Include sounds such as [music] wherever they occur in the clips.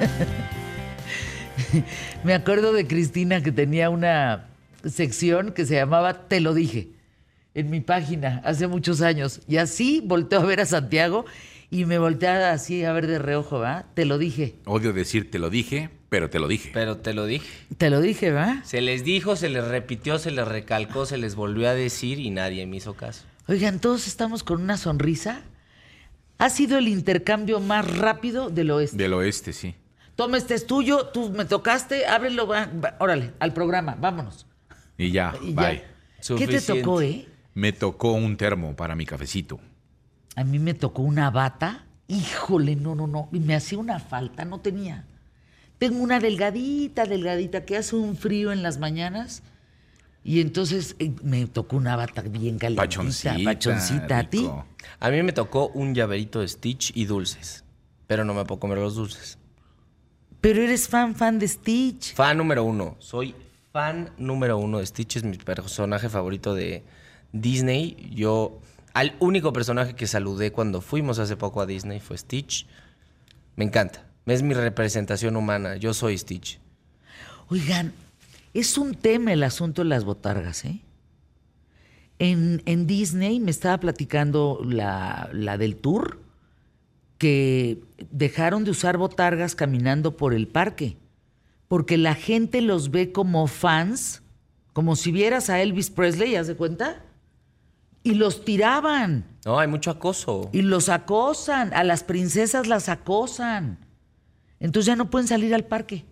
[laughs] Me acuerdo de Cristina que tenía una sección que se llamaba Te lo dije en mi página hace muchos años. Y así volteó a ver a Santiago y me volteaba así a ver de reojo, ¿va? Te lo dije. Odio decir te lo dije, pero te lo dije. Pero te lo dije. Te lo dije, ¿va? Se les dijo, se les repitió, se les recalcó, se les volvió a decir y nadie me hizo caso. Oigan, todos estamos con una sonrisa. Ha sido el intercambio más rápido del oeste. Del oeste, sí. Toma, este es tuyo, tú me tocaste, ábrelo, va- va- órale, al programa, vámonos. Y ya, Y ya. bye. ¿Qué te tocó, eh? Me tocó un termo para mi cafecito. A mí me tocó una bata. Híjole, no, no, no. Y me hacía una falta, no tenía. Tengo una delgadita, delgadita, que hace un frío en las mañanas. Y entonces eh, me tocó una bata bien calientita, Pachoncita. pachoncita. ¿A ti? A mí me tocó un llaverito de Stitch y dulces. Pero no me puedo comer los dulces. Pero eres fan, fan de Stitch. Fan número uno. Soy fan número uno de Stitch. Es mi personaje favorito de Disney. Yo, al único personaje que saludé cuando fuimos hace poco a Disney fue Stitch. Me encanta. Es mi representación humana. Yo soy Stitch. Oigan, es un tema el asunto de las botargas, ¿eh? En, en Disney me estaba platicando la, la del tour que dejaron de usar botargas caminando por el parque, porque la gente los ve como fans, como si vieras a Elvis Presley, ¿haz de cuenta? Y los tiraban, No, hay mucho acoso. y los acosan, a las princesas las acosan. Entonces ya no pueden salir al parque.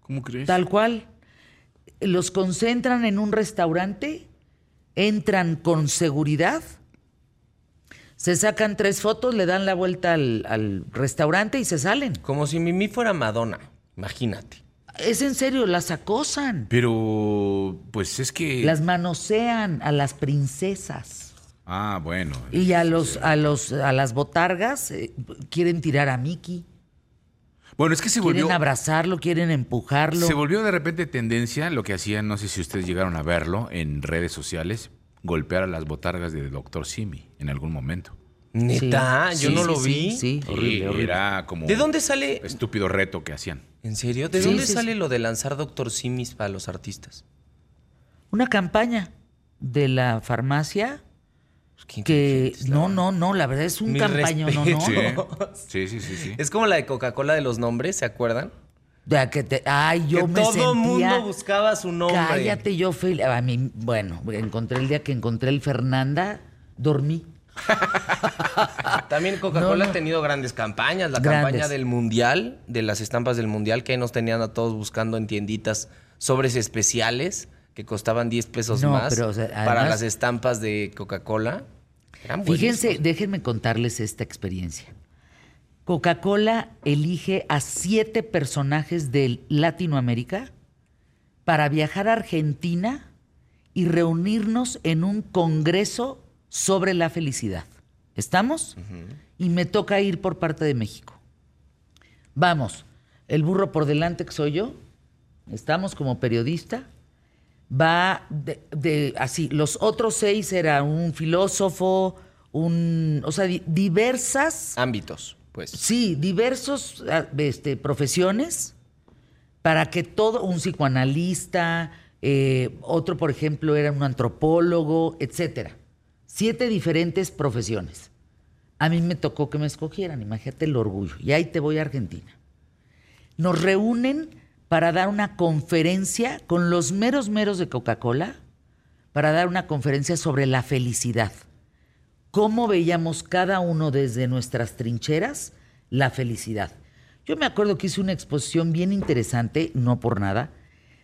¿Cómo crees? Tal cual. Los concentran en un restaurante, entran con seguridad, se sacan tres fotos, le dan la vuelta al, al restaurante y se salen. Como si Mimi fuera Madonna. Imagínate. Es en serio, las acosan, Pero, pues es que. las manosean a las princesas. Ah, bueno. Y a los, a los, a las botargas eh, quieren tirar a Mickey, Bueno, es que se quieren volvió. abrazarlo, quieren empujarlo. Se volvió de repente tendencia lo que hacían, no sé si ustedes llegaron a verlo en redes sociales, golpear a las botargas de Doctor Simi en algún momento. Neta, Sí, yo sí, no sí, lo vi. Sí, horrible, horrible. Era como. ¿De dónde sale? Estúpido reto que hacían. ¿En serio? ¿De Sí, dónde sí, sale sí. lo de lanzar Doctor Simis para los artistas? Una campaña de la farmacia Pues, que no, no, no, la verdad es un Mi campaño, no, no. Sí, sí, sí, sí. sí. Es como la de Coca-Cola de los nombres, ¿se acuerdan? Que te- ay, yo que me todo sentía. mundo buscaba su nombre. Cállate, yo fui. A mí, bueno, encontré el día que encontré el Fernanda, dormí. [laughs] También Coca-Cola No, no. ha tenido grandes campañas. La Grandes. campaña del Mundial, de las estampas del Mundial, que ahí nos tenían a todos buscando en tienditas sobres especiales que costaban 10 pesos No, más pero, o sea, para las estampas de Coca-Cola. Fíjense, déjenme contarles esta experiencia. Coca-Cola elige a siete personajes de Latinoamérica para viajar a Argentina y reunirnos en un congreso sobre la felicidad. ¿Estamos? Y me toca ir por parte de México. Vamos, el burro por delante que soy yo, estamos como periodista, va de, de- así, los otros seis era un filósofo, un, o sea, di- diversas, Ámbitos, pues. sí, diversos ah, este, profesiones para que todo, un psicoanalista, eh, otro, por ejemplo, era un antropólogo, etcétera. Siete diferentes profesiones. A mí me tocó que me escogieran, imagínate el orgullo. Y ahí te voy a Argentina. Nos reúnen para dar una conferencia con los meros meros de Coca-Cola, para dar una conferencia sobre la felicidad. Cómo veíamos cada uno desde nuestras trincheras la felicidad. Yo me acuerdo que hice una exposición bien interesante, no por nada,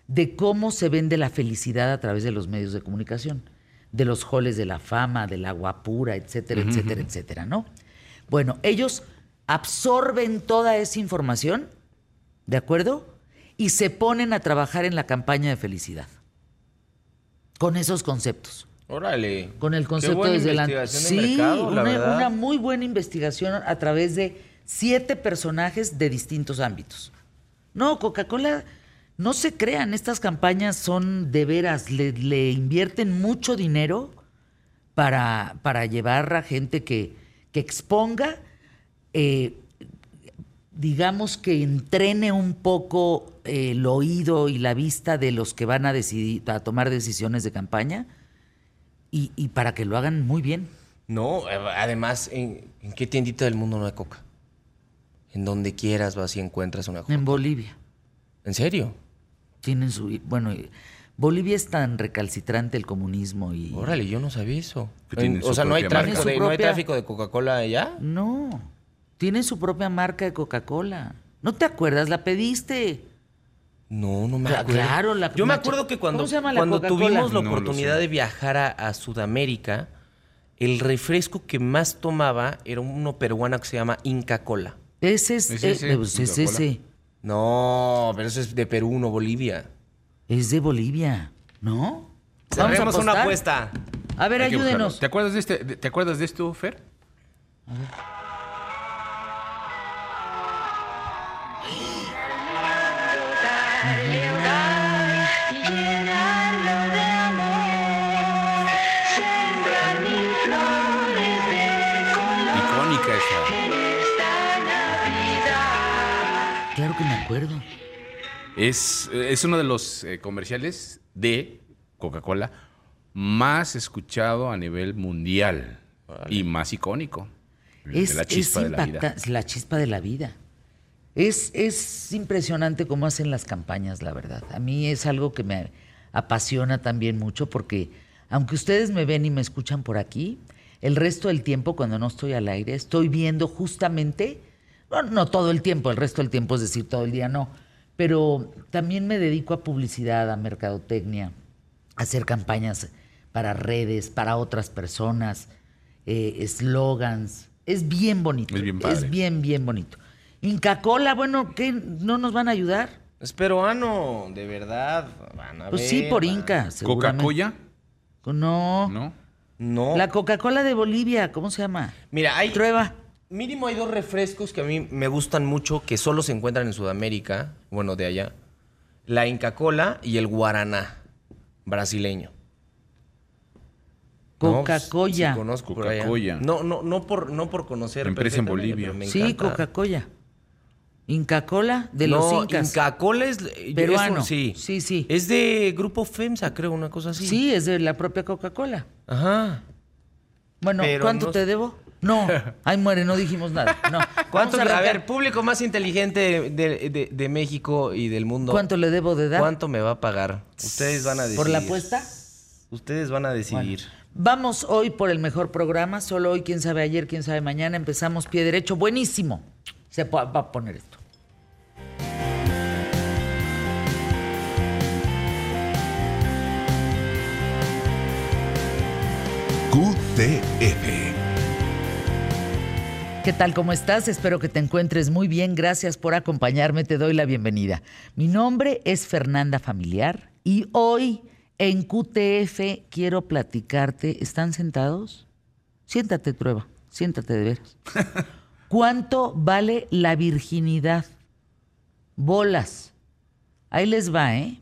de cómo se vende la felicidad a través de los medios de comunicación, de los joles de la fama, del agua pura, etcétera, etcétera, etcétera, ¿no? Bueno, ellos absorben toda esa información, ¿de acuerdo? Y se ponen a trabajar en la campaña de felicidad. Con esos conceptos. Órale. Con el concepto desde la... de Sí, mercado, una, muy buena investigación a través de siete personajes de distintos ámbitos. No, Coca-Cola, no se crean, estas campañas son de veras, le, le invierten mucho dinero para, para llevar a gente que, que exponga eh, digamos que entrene un poco eh, el oído y la vista de los que van a decidir, a tomar decisiones de campaña y, y para que lo hagan muy bien. No, eh, además, ¿en, en qué tiendita del mundo no hay coca? En donde quieras vas y encuentras una coca. En Bolivia ¿En serio? tienen su bueno, Bolivia es tan recalcitrante el comunismo y Órale, yo no sabía eso. En- o sea, no hay, tráfico marca. de, no hay tráfico de Coca-Cola allá. no, tienen su propia marca de Coca-Cola. ¿No te acuerdas? La pediste. No, no me acuerdo. claro, la- Yo me acuerdo que cuando, ¿Cómo se llama la cuando tuvimos la oportunidad de viajar a, a Sudamérica, el refresco que más tomaba era uno peruano que se llama Inca Cola. Ese es, ¿Es eh, ese? pues es ese. No, pero eso es de Perú, no Bolivia. Es de Bolivia, ¿no? Vamos a una apuesta. A ver, buscarlo. ayúdenos. ¿Te acuerdas de este? de- ¿Te acuerdas de esto, Fer? Icónica acuerdo. Es, es uno de los eh, comerciales de Coca-Cola más escuchado a nivel mundial y más icónico. Es, de la chispa es de la vida. la chispa de la vida. Es, es impresionante cómo hacen las campañas, la verdad. A mí es algo que me apasiona también mucho porque aunque ustedes me ven y me escuchan por aquí, el resto del tiempo cuando no estoy al aire estoy viendo justamente, no, no todo el tiempo, el resto del tiempo es decir todo el día no, pero también me dedico a publicidad, a mercadotecnia, a hacer campañas para redes, para otras personas, eh, eslogans. Es bien bonito. Es bien padre. bien, bien bonito. Inca Cola, bueno, ¿qué? ¿No nos van a ayudar? Es peruano, de verdad. Van a Pues sí, por van. Inca. ¿Coca-Cola? No. ¿No? No. La Coca-Cola de Bolivia, ¿cómo se llama? Mira, hay. Trueba. Mínimo hay dos refrescos que a mí me gustan mucho, que solo se encuentran en Sudamérica, bueno, de allá. La Inca Cola y el Guaraná, brasileño. No, Coca-Cola. sí conozco por allá. Coca-Cola. No, no, no por, no por conocer. Empresa en Bolivia. sí. Coca-Cola. Inca Cola de no, los Incas. Inca Cola es... es Peruano. un- sí. Sí, sí. Es de Grupo FEMSA, creo, una cosa así. Sí, es de la propia Coca-Cola. Ajá. Bueno, Pero ¿cuánto no- te debo? No. [laughs] Ay, muere, no dijimos nada. No. ¿Cuánto? A, arrancar. ver, público más inteligente de, de- de México y del mundo. ¿Cuánto le debo de dar? ¿Cuánto me va a pagar? Ustedes van a decidir. ¿Por la apuesta? Ustedes van a decidir. Vamos hoy por el mejor programa, solo hoy, quién sabe ayer, quién sabe mañana, empezamos pie derecho, buenísimo. Se va a poner esto. QTF. ¿Qué tal? ¿Cómo estás? Espero que te encuentres muy bien. Gracias por acompañarme. Te doy la bienvenida. Mi nombre es Fernanda Familiar y hoy en QTF quiero platicarte. ¿Están sentados? Siéntate, Trueba. Siéntate de veras. [laughs] ¿Cuánto vale la virginidad? Bolas. Ahí les va, ¿eh?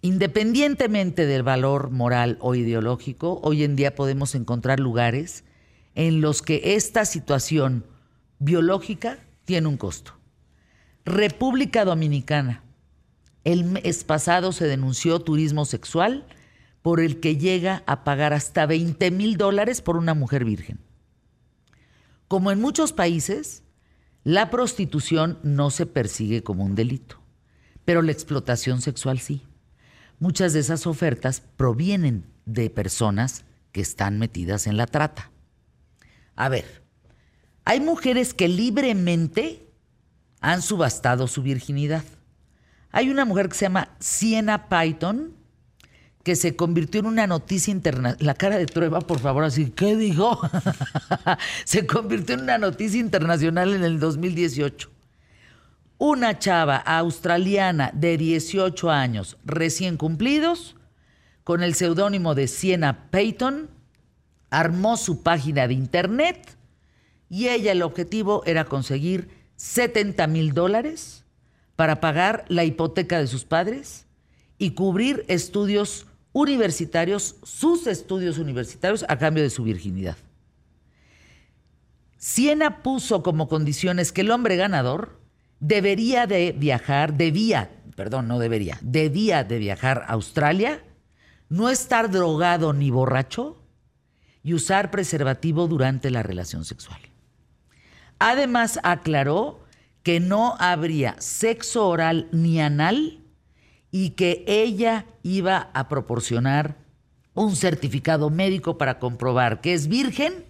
Independientemente del valor moral o ideológico, hoy en día podemos encontrar lugares en los que esta situación biológica tiene un costo. República Dominicana. El mes pasado se denunció turismo sexual por el que llega a pagar hasta 20 mil dólares por una mujer virgen. Como en muchos países, la prostitución no se persigue como un delito, pero la explotación sexual sí. Muchas de esas ofertas provienen de personas que están metidas en la trata. A ver, hay mujeres que libremente han subastado su virginidad. Hay una mujer que se llama Siena Python, que se convirtió en una noticia internacional. La cara de Trueba, por favor, así, ¿qué dijo? [laughs] se convirtió en una noticia internacional en el 2018. Una chava australiana de 18 años recién cumplidos, con el seudónimo de Siena Payton, armó su página de internet y ella el objetivo era conseguir 70 mil dólares para pagar la hipoteca de sus padres y cubrir estudios universitarios, sus estudios universitarios a cambio de su virginidad. Siena puso como condiciones que el hombre ganador debería de viajar, debía, perdón, no debería, debía de viajar a Australia, no estar drogado ni borracho y usar preservativo durante la relación sexual. Además, aclaró que no habría sexo oral ni anal y que ella iba a proporcionar un certificado médico para comprobar que es virgen,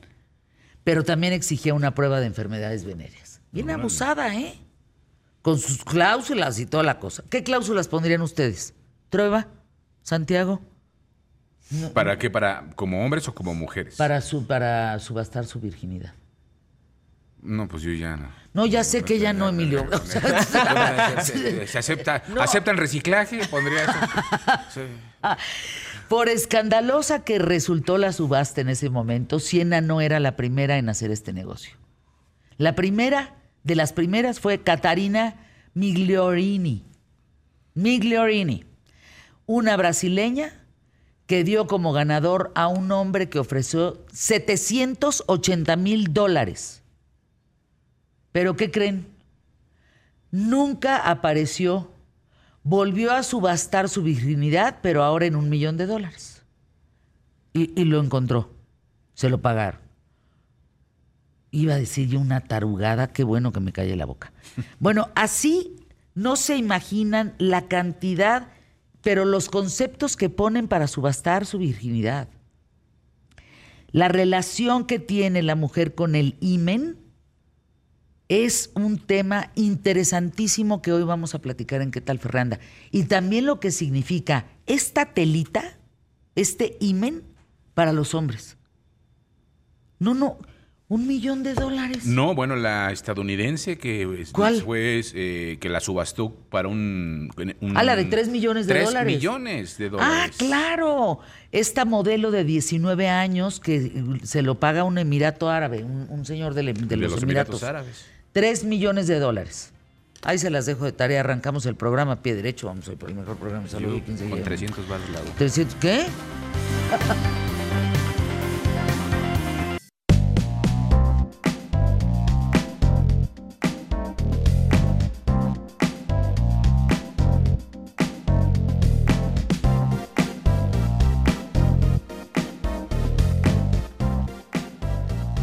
pero también exigía una prueba de enfermedades venéreas. Bien abusada, ¿eh? Con sus cláusulas y toda la cosa. ¿Qué cláusulas pondrían ustedes? ¿Trueba? ¿Santiago? ¿Para qué? ¿Para como hombres o como mujeres? Para, su, para subastar su virginidad. No, pues yo ya no. No, ya sé que ya no, Emilio. [laughs] [laughs] ¿Se acepta, ¿Aceptan reciclaje? Pondría eso. [laughs] Sí. Por escandalosa que resultó la subasta en ese momento, Siena no era la primera en hacer este negocio. La primera, de las primeras, fue Catarina Migliorini. Migliorini, una brasileña que dio como ganador a un hombre que ofreció 780 mil dólares. Pero ¿qué creen? Nunca apareció volvió a subastar su virginidad, pero ahora en un millón de dólares. Y, lo encontró. Se lo pagaron. Iba a decir yo una tarugada, qué bueno que me calle la boca. [laughs] Bueno, así no se imaginan la cantidad, pero los conceptos que ponen para subastar su virginidad. La relación que tiene la mujer con el imen es un tema interesantísimo que hoy vamos a platicar en qué tal Fernanda. Y también lo que significa esta telita, este imen para los hombres. No, no, un millón de dólares. No, bueno, la estadounidense que ¿Cuál? fue eh, que la subastó para un, Ah, la de tres millones de dólares. Tres millones de dólares. Ah, claro. Esta modelo de 19 años que se lo paga un emirato árabe, un, señor de, los, los emiratos árabes. 3 millones de dólares. Ahí se las dejo de tarea. Arrancamos el programa a pie derecho. Vamos a ir por el mejor programa de salud. con 300 baros lado. ¿300 qué? [laughs]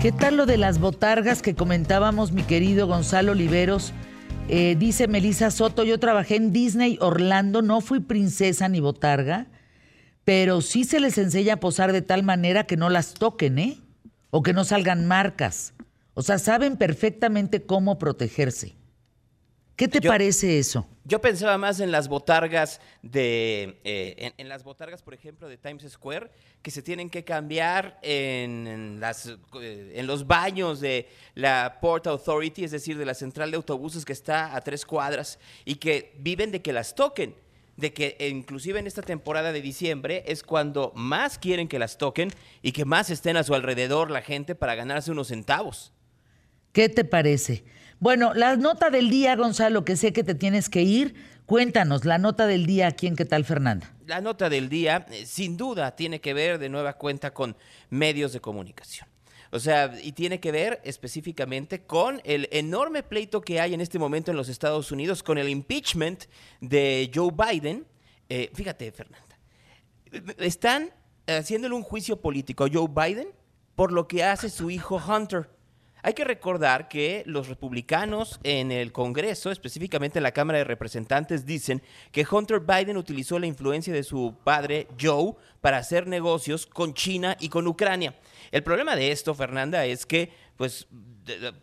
¿Qué tal lo de las botargas que comentábamos, mi querido Gonzalo Oliveros? Eh, dice Melissa Soto, yo trabajé en Disney Orlando, no fui princesa ni botarga, pero sí se les enseña a posar de tal manera que no las toquen, ¿eh? O que no salgan marcas. O sea, saben perfectamente cómo protegerse. ¿Qué te parece eso? Yo pensaba más en las botargas de, eh, en, las botargas, por ejemplo, de Times Square, que se tienen que cambiar en, las, eh, en los baños de la Port Authority, es decir, de la central de autobuses que está a tres cuadras y que viven de que las toquen de que inclusive en esta temporada de diciembre es cuando más quieren que las toquen y que más estén a su alrededor la gente para ganarse unos centavos. ¿Qué te parece? Bueno, la nota del día, Gonzalo, que sé que te tienes que ir. Cuéntanos, la nota del día aquí en ¿Qué tal, Fernanda? La nota del día, eh, sin duda, tiene que ver de nueva cuenta con medios de comunicación. O sea, y tiene que ver específicamente con el enorme pleito que hay en este momento en los Estados Unidos con el impeachment de Joe Biden. Eh, fíjate, Fernanda, están haciéndole un juicio político a Joe Biden por lo que hace su hijo Hunter. Hay que recordar que los republicanos en el Congreso, específicamente en la Cámara de Representantes, dicen que Hunter Biden utilizó la influencia de su padre Joe para hacer negocios con China y con Ucrania. El problema de esto, Fernanda, es que pues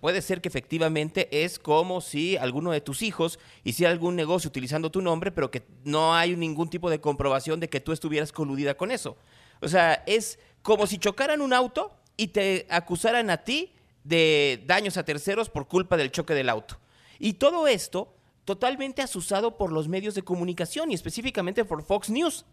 puede ser que efectivamente es como si alguno de tus hijos hiciera algún negocio utilizando tu nombre, pero que no hay ningún tipo de comprobación de que tú estuvieras coludida con eso. O sea, es como si chocaran un auto y te acusaran a ti de daños a terceros por culpa del choque del auto. Y todo esto totalmente asusado por los medios de comunicación y específicamente por Fox News.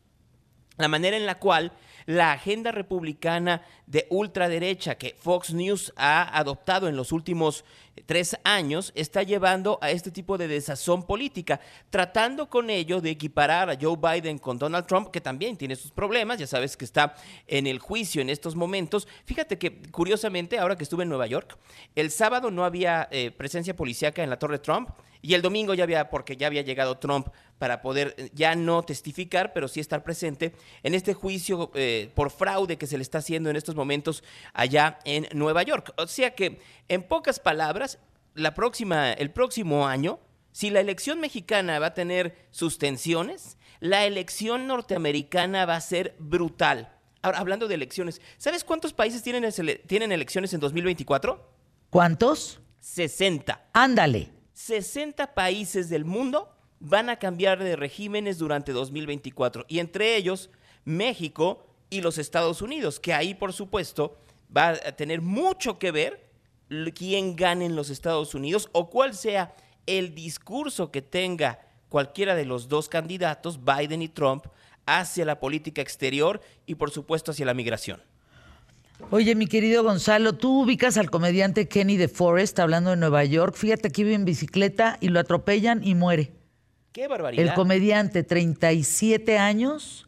La manera en la cual la agenda republicana de ultraderecha que Fox News ha adoptado en los últimos tres años está llevando a este tipo de desazón política, tratando con ello de equiparar a Joe Biden con Donald Trump, que también tiene sus problemas, ya sabes que está en el juicio en estos momentos. Fíjate que curiosamente, ahora que estuve en Nueva York, el sábado no había eh, presencia policíaca en la Torre Trump y el domingo ya había, porque ya había llegado Trump para poder eh, ya no testificar, pero sí estar presente en este juicio eh, por fraude que se le está haciendo en estos momentos allá en Nueva York. O sea que, en pocas palabras, la próxima, el próximo año, si la elección mexicana va a tener sus tensiones, la elección norteamericana va a ser brutal. Ahora, hablando de elecciones, ¿sabes cuántos países tienen, tienen elecciones en 2024? ¿Cuántos? 60. Ándale. 60 países del mundo van a cambiar de regímenes durante 2024 y entre ellos México y los Estados Unidos, que ahí por supuesto va a tener mucho que ver quién gane en los Estados Unidos o cuál sea el discurso que tenga cualquiera de los dos candidatos, Biden y Trump, hacia la política exterior y por supuesto hacia la migración. Oye, mi querido Gonzalo, tú ubicas al comediante Kenny de Forest hablando de Nueva York. Fíjate que vive en bicicleta y lo atropellan y muere. ¡Qué barbaridad! El comediante, 37 años,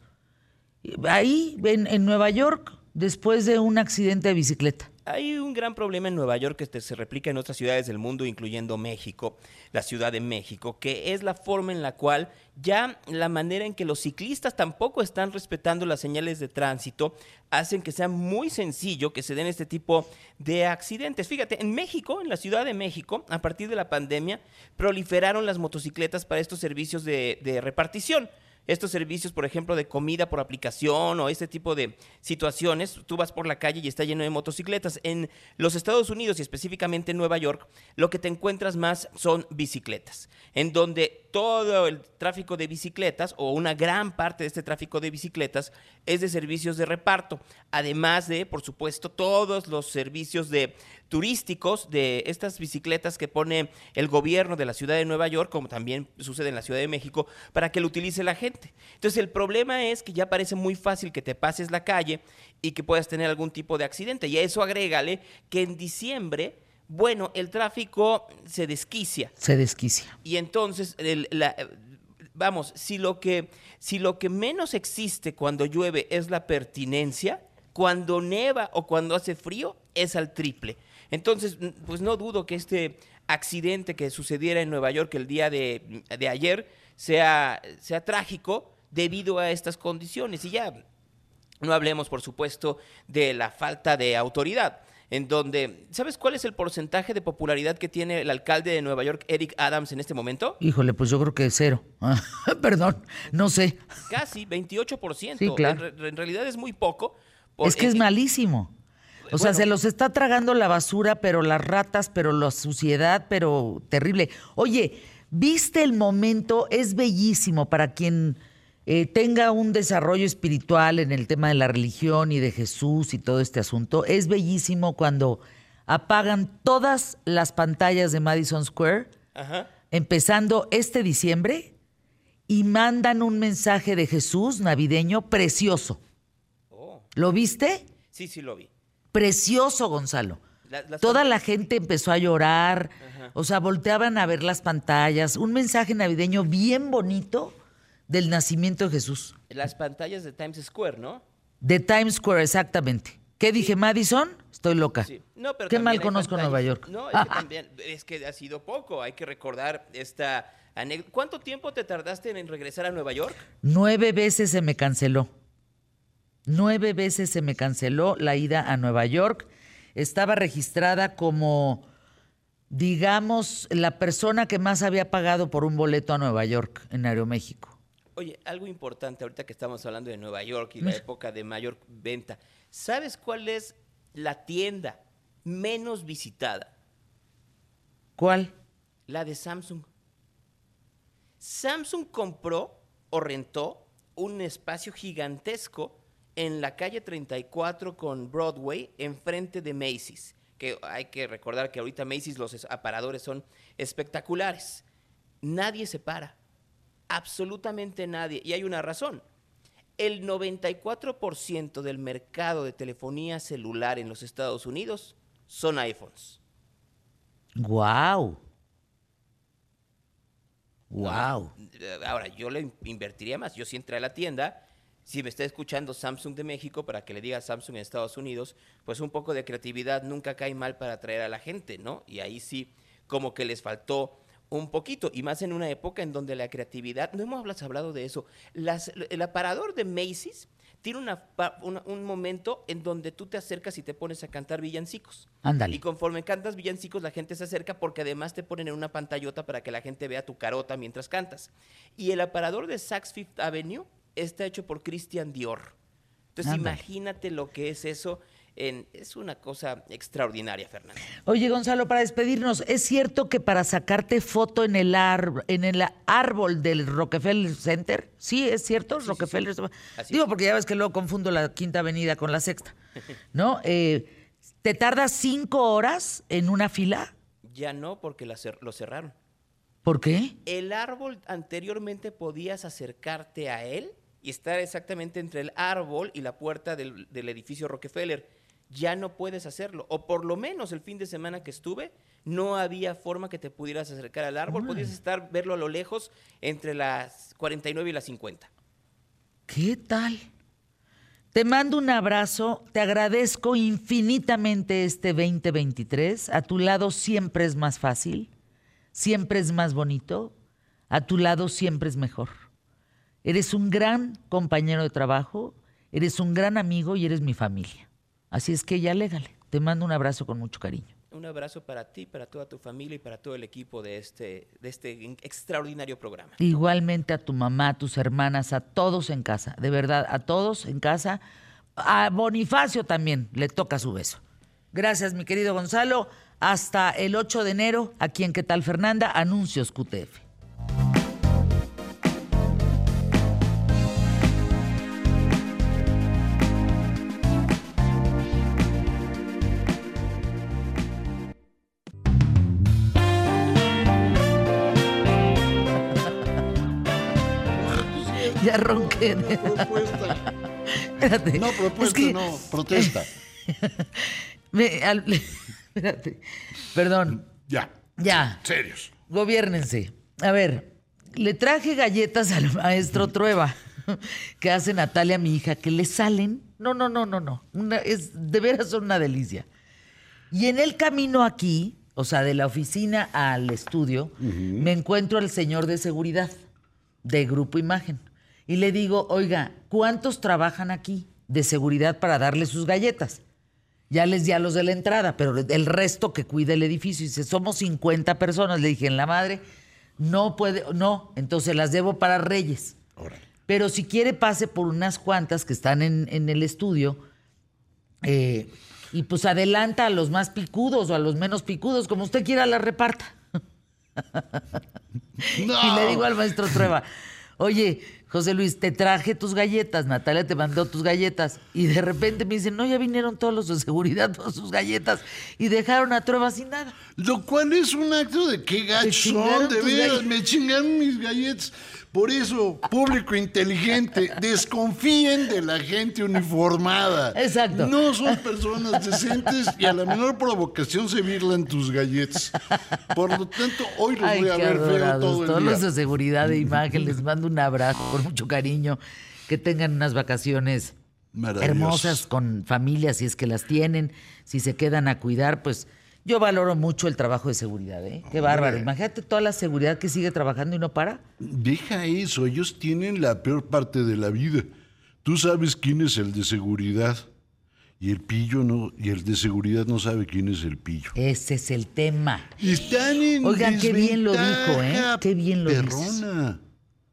ahí en, en Nueva York, después de un accidente de bicicleta. Hay un gran problema en Nueva York que se replica en otras ciudades del mundo, incluyendo México, la Ciudad de México, que es la forma en la cual ya la manera en que los ciclistas tampoco están respetando las señales de tránsito hacen que sea muy sencillo que se den este tipo de accidentes. Fíjate, en México, en la Ciudad de México, a partir de la pandemia, proliferaron las motocicletas para estos servicios de, de repartición estos servicios, por ejemplo, de comida por aplicación o este tipo de situaciones, tú vas por la calle y está lleno de motocicletas. En los Estados Unidos y específicamente en Nueva York, lo que te encuentras más son bicicletas, en donde todo el tráfico de bicicletas o una gran parte de este tráfico de bicicletas es de servicios de reparto, además de, por supuesto, todos los servicios de turísticos de estas bicicletas que pone el gobierno de la ciudad de Nueva York, como también sucede en la Ciudad de México, para que lo utilice la gente. Entonces el problema es que ya parece muy fácil que te pases la calle y que puedas tener algún tipo de accidente. Y a eso agrégale que en diciembre bueno, el tráfico se desquicia. Se desquicia. Y entonces, vamos, si lo, que, si lo que menos existe cuando llueve es la pertinencia, cuando neva o cuando hace frío es al triple. Entonces, pues no dudo que este accidente que sucediera en Nueva York el día de, ayer sea, sea trágico debido a estas condiciones. Y ya no hablemos, por supuesto, de la falta de autoridad en donde, ¿sabes cuál es el porcentaje de popularidad que tiene el alcalde de Nueva York, Eric Adams, en este momento? Híjole, pues yo creo que es cero. [laughs] Perdón, no sé. Casi, 28%. Sí, claro. en, realidad es muy poco. es que es malísimo. O sea, se los está tragando la basura, pero las ratas, pero la suciedad, pero terrible. Oye, ¿viste el momento? Es bellísimo para quien eh, tenga un desarrollo espiritual en el tema de la religión y de Jesús y todo este asunto. Es bellísimo cuando apagan todas las pantallas de Madison Square, empezando este diciembre, y mandan un mensaje de Jesús navideño precioso. Oh. ¿Lo viste? Sí, sí, lo vi. Precioso, Gonzalo. Toda la gente empezó a llorar, o sea, volteaban a ver las pantallas, un mensaje navideño bien bonito del nacimiento de Jesús. Las pantallas de Times Square, ¿no? De Times Square, exactamente. ¿Qué dije, Madison? Estoy loca. Sí. No, pero Qué mal conozco Nueva York. No, es que [laughs] también, es que ha sido poco. Hay que recordar esta anécdota. ¿Cuánto tiempo te tardaste en regresar a Nueva York? Nueve veces se me canceló. Nueve veces se me canceló la ida a Nueva York. Estaba registrada como, digamos, la persona que más había pagado por un boleto a Nueva York en Aeroméxico. Oye, algo importante ahorita que estamos hablando de Nueva York y la época de mayor venta. ¿Sabes cuál es la tienda menos visitada? ¿Cuál? La de Samsung. Samsung compró o rentó un espacio gigantesco en la calle 34 con Broadway, enfrente de Macy's. Que hay que recordar que ahorita Macy's los aparadores son espectaculares. Nadie se para absolutamente nadie. Y hay una razón. el 94% del mercado de telefonía celular en los Estados Unidos son iPhones. Wow. Wow. Eh, Ahora, yo le in- invertiría más. Yo sí entré a la tienda. Si me está escuchando Samsung de México, para que le diga Samsung en Estados Unidos, pues un poco de creatividad nunca cae mal para atraer a la gente, ¿no? Y ahí sí, como que les faltó un poquito. Y más en una época en donde la creatividad, no hemos hablado de eso. Las- el aparador de Macy's tiene una un momento en donde tú te acercas y te pones a cantar villancicos. Ándale. Y conforme cantas villancicos, la gente se acerca porque además te ponen en una pantallota para que la gente vea tu carota mientras cantas. Y el aparador de Saks Fifth Avenue está hecho por Christian Dior. Entonces, Ándale. imagínate lo que es eso. En- es una cosa extraordinaria, Fernando. Oye, Gonzalo, para despedirnos, ¿es cierto que para sacarte foto en el, ar- en el árbol del Rockefeller Center? Sí, es cierto, Rockefeller. Así Digo, porque ya ves que luego confundo la Quinta Avenida con la Sexta, ¿no? [laughs] Eh, ¿Te tardas cinco horas en una fila? Ya no, porque la cer- lo cerraron. ¿Por qué? El árbol anteriormente podías acercarte a él y estar exactamente entre el árbol y la puerta del, del edificio Rockefeller. Ya no puedes hacerlo. O por lo menos el fin de semana que estuve, no había forma que te pudieras acercar al árbol. Podías estar, verlo a lo lejos entre las 49 y las 50. ¿Qué tal? Te mando un abrazo, te agradezco infinitamente este 2023. A tu lado siempre es más fácil, siempre es más bonito, a tu lado siempre es mejor. Eres un gran compañero de trabajo, eres un gran amigo y eres mi familia. Así es que ya légale. Te mando un abrazo con mucho cariño. Un abrazo para ti, para toda tu familia y para todo el equipo de este, de este extraordinario programa. Igualmente a tu mamá, a tus hermanas, a todos en casa. De verdad, a todos en casa. A Bonifacio también le toca su beso. Gracias, mi querido Gonzalo. Hasta el 8 de enero, aquí en ¿Qué tal, Fernanda? Anuncios QTF. Propuesta. Espérate. No, propuesta, Es que- no, protesta. [laughs] me- al- [laughs] espérate. Perdón. Ya. Ya. Serios. Gobiérnense. A ver, le traje galletas al maestro Trueba, [laughs] que hace Natalia, mi hija, que le salen. No, no, no, no, no. Una- es, de veras son una delicia. Y en el camino aquí, o sea, de la oficina al estudio, me encuentro al señor de seguridad de Grupo Imagen. Y le digo, oiga, ¿cuántos trabajan aquí de seguridad para darle sus galletas? Ya les di a los de la entrada, pero el resto que cuida el edificio. Y dice, somos 50 personas. Le dije, en la madre, no puede, no, entonces las debo para Reyes. Órale. Pero si quiere, pase por unas cuantas que están en, en el estudio. eh, y pues adelanta a los más picudos o a los menos picudos, como usted quiera, la reparta. [laughs] No. Y le digo al maestro Trueba, oye, José Luis, te traje tus galletas, Natalia te mandó tus galletas. Y de repente me dicen, no, ya vinieron todos los de seguridad [laughs] por sus galletas y dejaron a Trueba sin nada. Lo cual es un acto de qué son, de veras, me chingaron mis galletas. Por eso, público inteligente, desconfíen de la gente uniformada. Exacto. No son personas decentes y a la menor provocación se virlan tus galletas. Por lo tanto, hoy los Ay, voy a ver feo todo el Todos día. los de seguridad de imagen, les mando un abrazo con mucho cariño. Que tengan unas vacaciones hermosas con familias, si es que las tienen. Si se quedan a cuidar, pues yo valoro mucho el trabajo de seguridad, ¿eh? Qué bárbaro. Imagínate toda la seguridad que sigue trabajando y no para. Deja eso, ellos tienen la peor parte de la vida. Tú sabes quién es el de seguridad. Y el pillo no, y el de seguridad no sabe quién es el pillo. Ese es el tema. Están en Oigan, qué bien lo dijo, ¿eh? Qué bien lo perrona.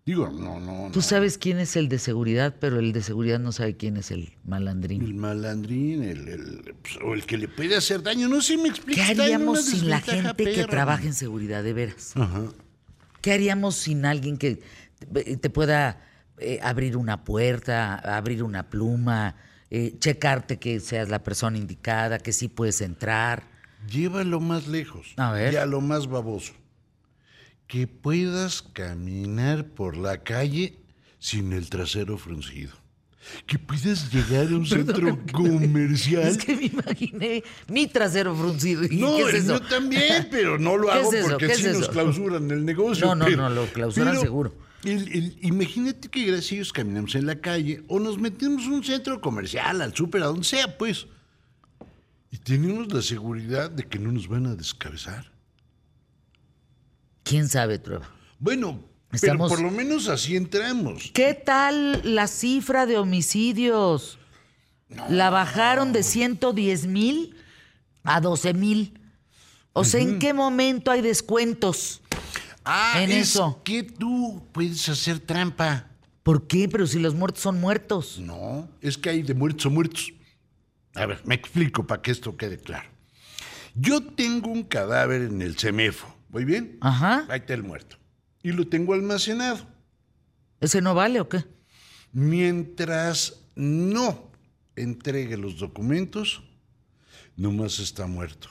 Digo, no, no, no. Tú sabes quién es el de seguridad, pero el de seguridad no sabe quién es el malandrín. El malandrín, el, el- pues, o el que le puede hacer daño. No sé me ¿Qué está en haríamos sin la gente que trabaja en seguridad, de veras? Ajá. ¿Qué haríamos sin alguien que te te pueda eh, abrir una puerta, abrir una pluma, eh, checarte que seas la persona indicada, que sí puedes entrar? Llévalo más lejos. A ver. Y a lo más baboso. Que puedas caminar por la calle sin el trasero fruncido. Que puedas llegar a un [laughs] centro comercial. Es que me imaginé mi trasero fruncido. y No, ¿qué es el eso? mío también, pero no lo [laughs] ¿Qué hago es porque ¿Qué sí es nos clausuran el negocio. No, no, pero- no, lo clausuran pero seguro. el- el- imagínate que gracias caminamos en la calle o nos metemos a un centro comercial, al súper, a donde sea, pues. Y tenemos la seguridad de que no nos van a descabezar. ¿Quién sabe, Trueba? Bueno, Estamos- pero por lo menos así entramos. ¿Qué tal la cifra de homicidios? La bajaron de 110 mil a 12 mil. O sea, ¿en qué momento hay descuentos? Ah, en es eso. que tú puedes hacer trampa. ¿Por qué? Pero si los muertos son muertos. No, es que hay de muertos a muertos. A ver, me explico para que esto quede claro. Yo tengo un cadáver en el CEMEFO, ¿muy bien? Ajá. Ahí está el muerto. Y lo tengo almacenado. ¿Ese no vale o qué? Mientras no entregue los documentos, nomás está muerto.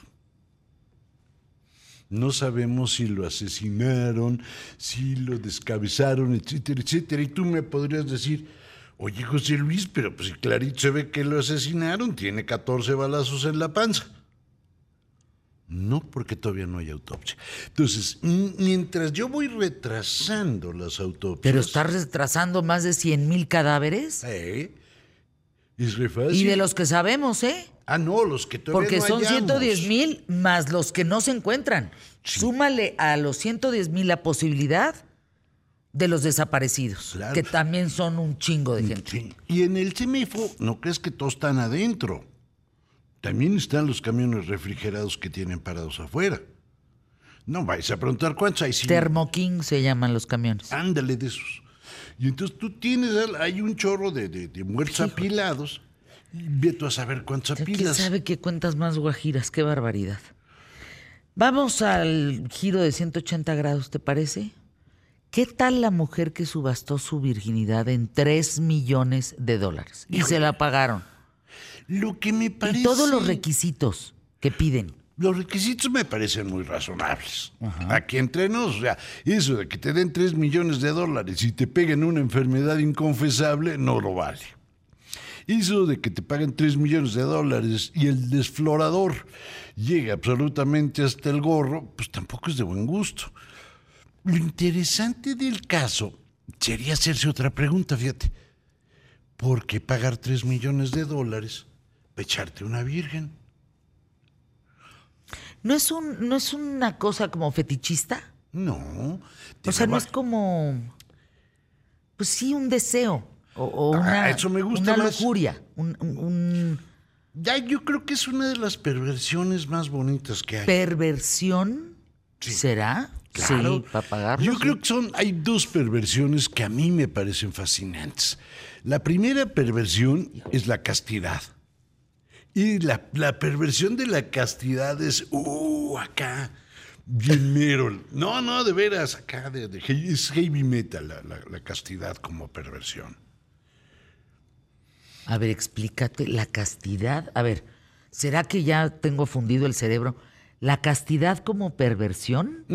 No sabemos si lo asesinaron, si lo descabezaron, etcétera, etcétera. Y tú me podrías decir, oye José Luis, pero pues si clarito se ve que lo asesinaron, tiene 14 balazos en la panza. No, porque todavía no hay autopsia. Entonces, mientras yo voy retrasando las autopsias... Pero estás retrasando más de 100 mil cadáveres. ¿Eh? Es re fácil. Y de los que sabemos, ¿eh? Ah, no, los que todavía Porque no son hallamos. 110 mil más los que no se encuentran. Súmale a los 110 mil la posibilidad de los desaparecidos, Claro. que también son un chingo de gente. Sí. Y en el CEMEFO, no crees que todos están adentro. También están los camiones refrigerados que tienen parados afuera. No vais a preguntar cuántos hay. sí. Thermo King se llaman los camiones. Ándale de esos. Y entonces tú tienes, hay un chorro de, de- de muertos apilados. Y ve tú a saber cuántos ¿Quién apilas. sabe qué cuentas más guajiras? Qué barbaridad. Vamos al giro de 180 grados, ¿te parece? ¿Qué tal la mujer que subastó su virginidad en 3 millones de dólares? Y se la pagaron. Lo que me parece. Y todos los requisitos que piden. Los requisitos me parecen muy razonables. Aquí entre nos, o sea, eso de que te den 3 millones de dólares y te peguen una enfermedad inconfesable, no lo vale. Eso de que te paguen 3 millones de dólares y el desflorador llegue absolutamente hasta el gorro, pues tampoco es de buen gusto. Lo interesante del caso sería hacerse otra pregunta, fíjate. ¿Por qué pagar 3 millones de dólares para echarte una virgen? ¿No es, un, ¿No es una cosa como fetichista? No. O sea, no es como. Pues sí, un deseo. O, o Ah, una, eso me gusta una lujuria. Un, un- un Ya, yo creo que es una de las perversiones más bonitas que hay. perversión. ¿Será? Claro. Sí, para pagarlo. Yo sí. creo que son, hay dos perversiones que a mí me parecen fascinantes. La primera perversión es la castidad. Y la, la perversión de la castidad es, uh, acá, bien mero. No, no, de veras, acá, de, de es heavy metal la, la- la castidad como perversión. A ver, explícate. La castidad. A ver, ¿será que ya tengo fundido el cerebro? ¿La castidad como perversión?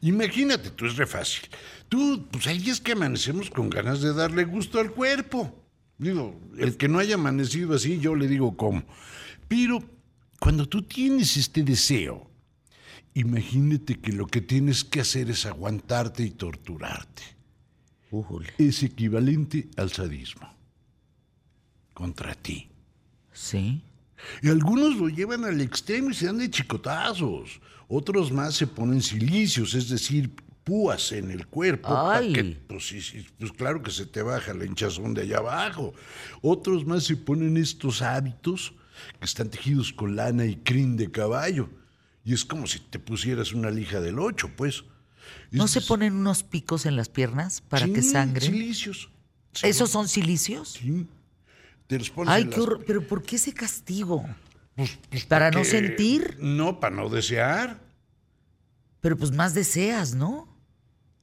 Imagínate, tú es re fácil. Tú, pues ahí es que amanecemos con ganas de darle gusto al cuerpo. Digo, el que no haya amanecido así, yo le digo cómo. Pero cuando tú tienes este deseo, imagínate que lo que tienes que hacer es aguantarte y torturarte. Es equivalente al sadismo. Contra ti. Sí. Y algunos lo llevan al extremo y se dan de chicotazos. Otros más se ponen silicios, es decir, púas en el cuerpo. Ay. que, pues, pues claro que se te baja la hinchazón de allá abajo. Otros más se ponen estos hábitos que están tejidos con lana y crin de caballo. Y es como si te pusieras una lija del ocho, pues. ¿No se ponen unos picos en las piernas para que sangre? Silicios. Sí, ¿Esos son silicios? sí. Te los pones Ay, en qué las- horror. ¿Pero por qué ese castigo? pues, pues, ¿Para no que- sentir? No, para no desear. Pero pues más deseas, ¿no?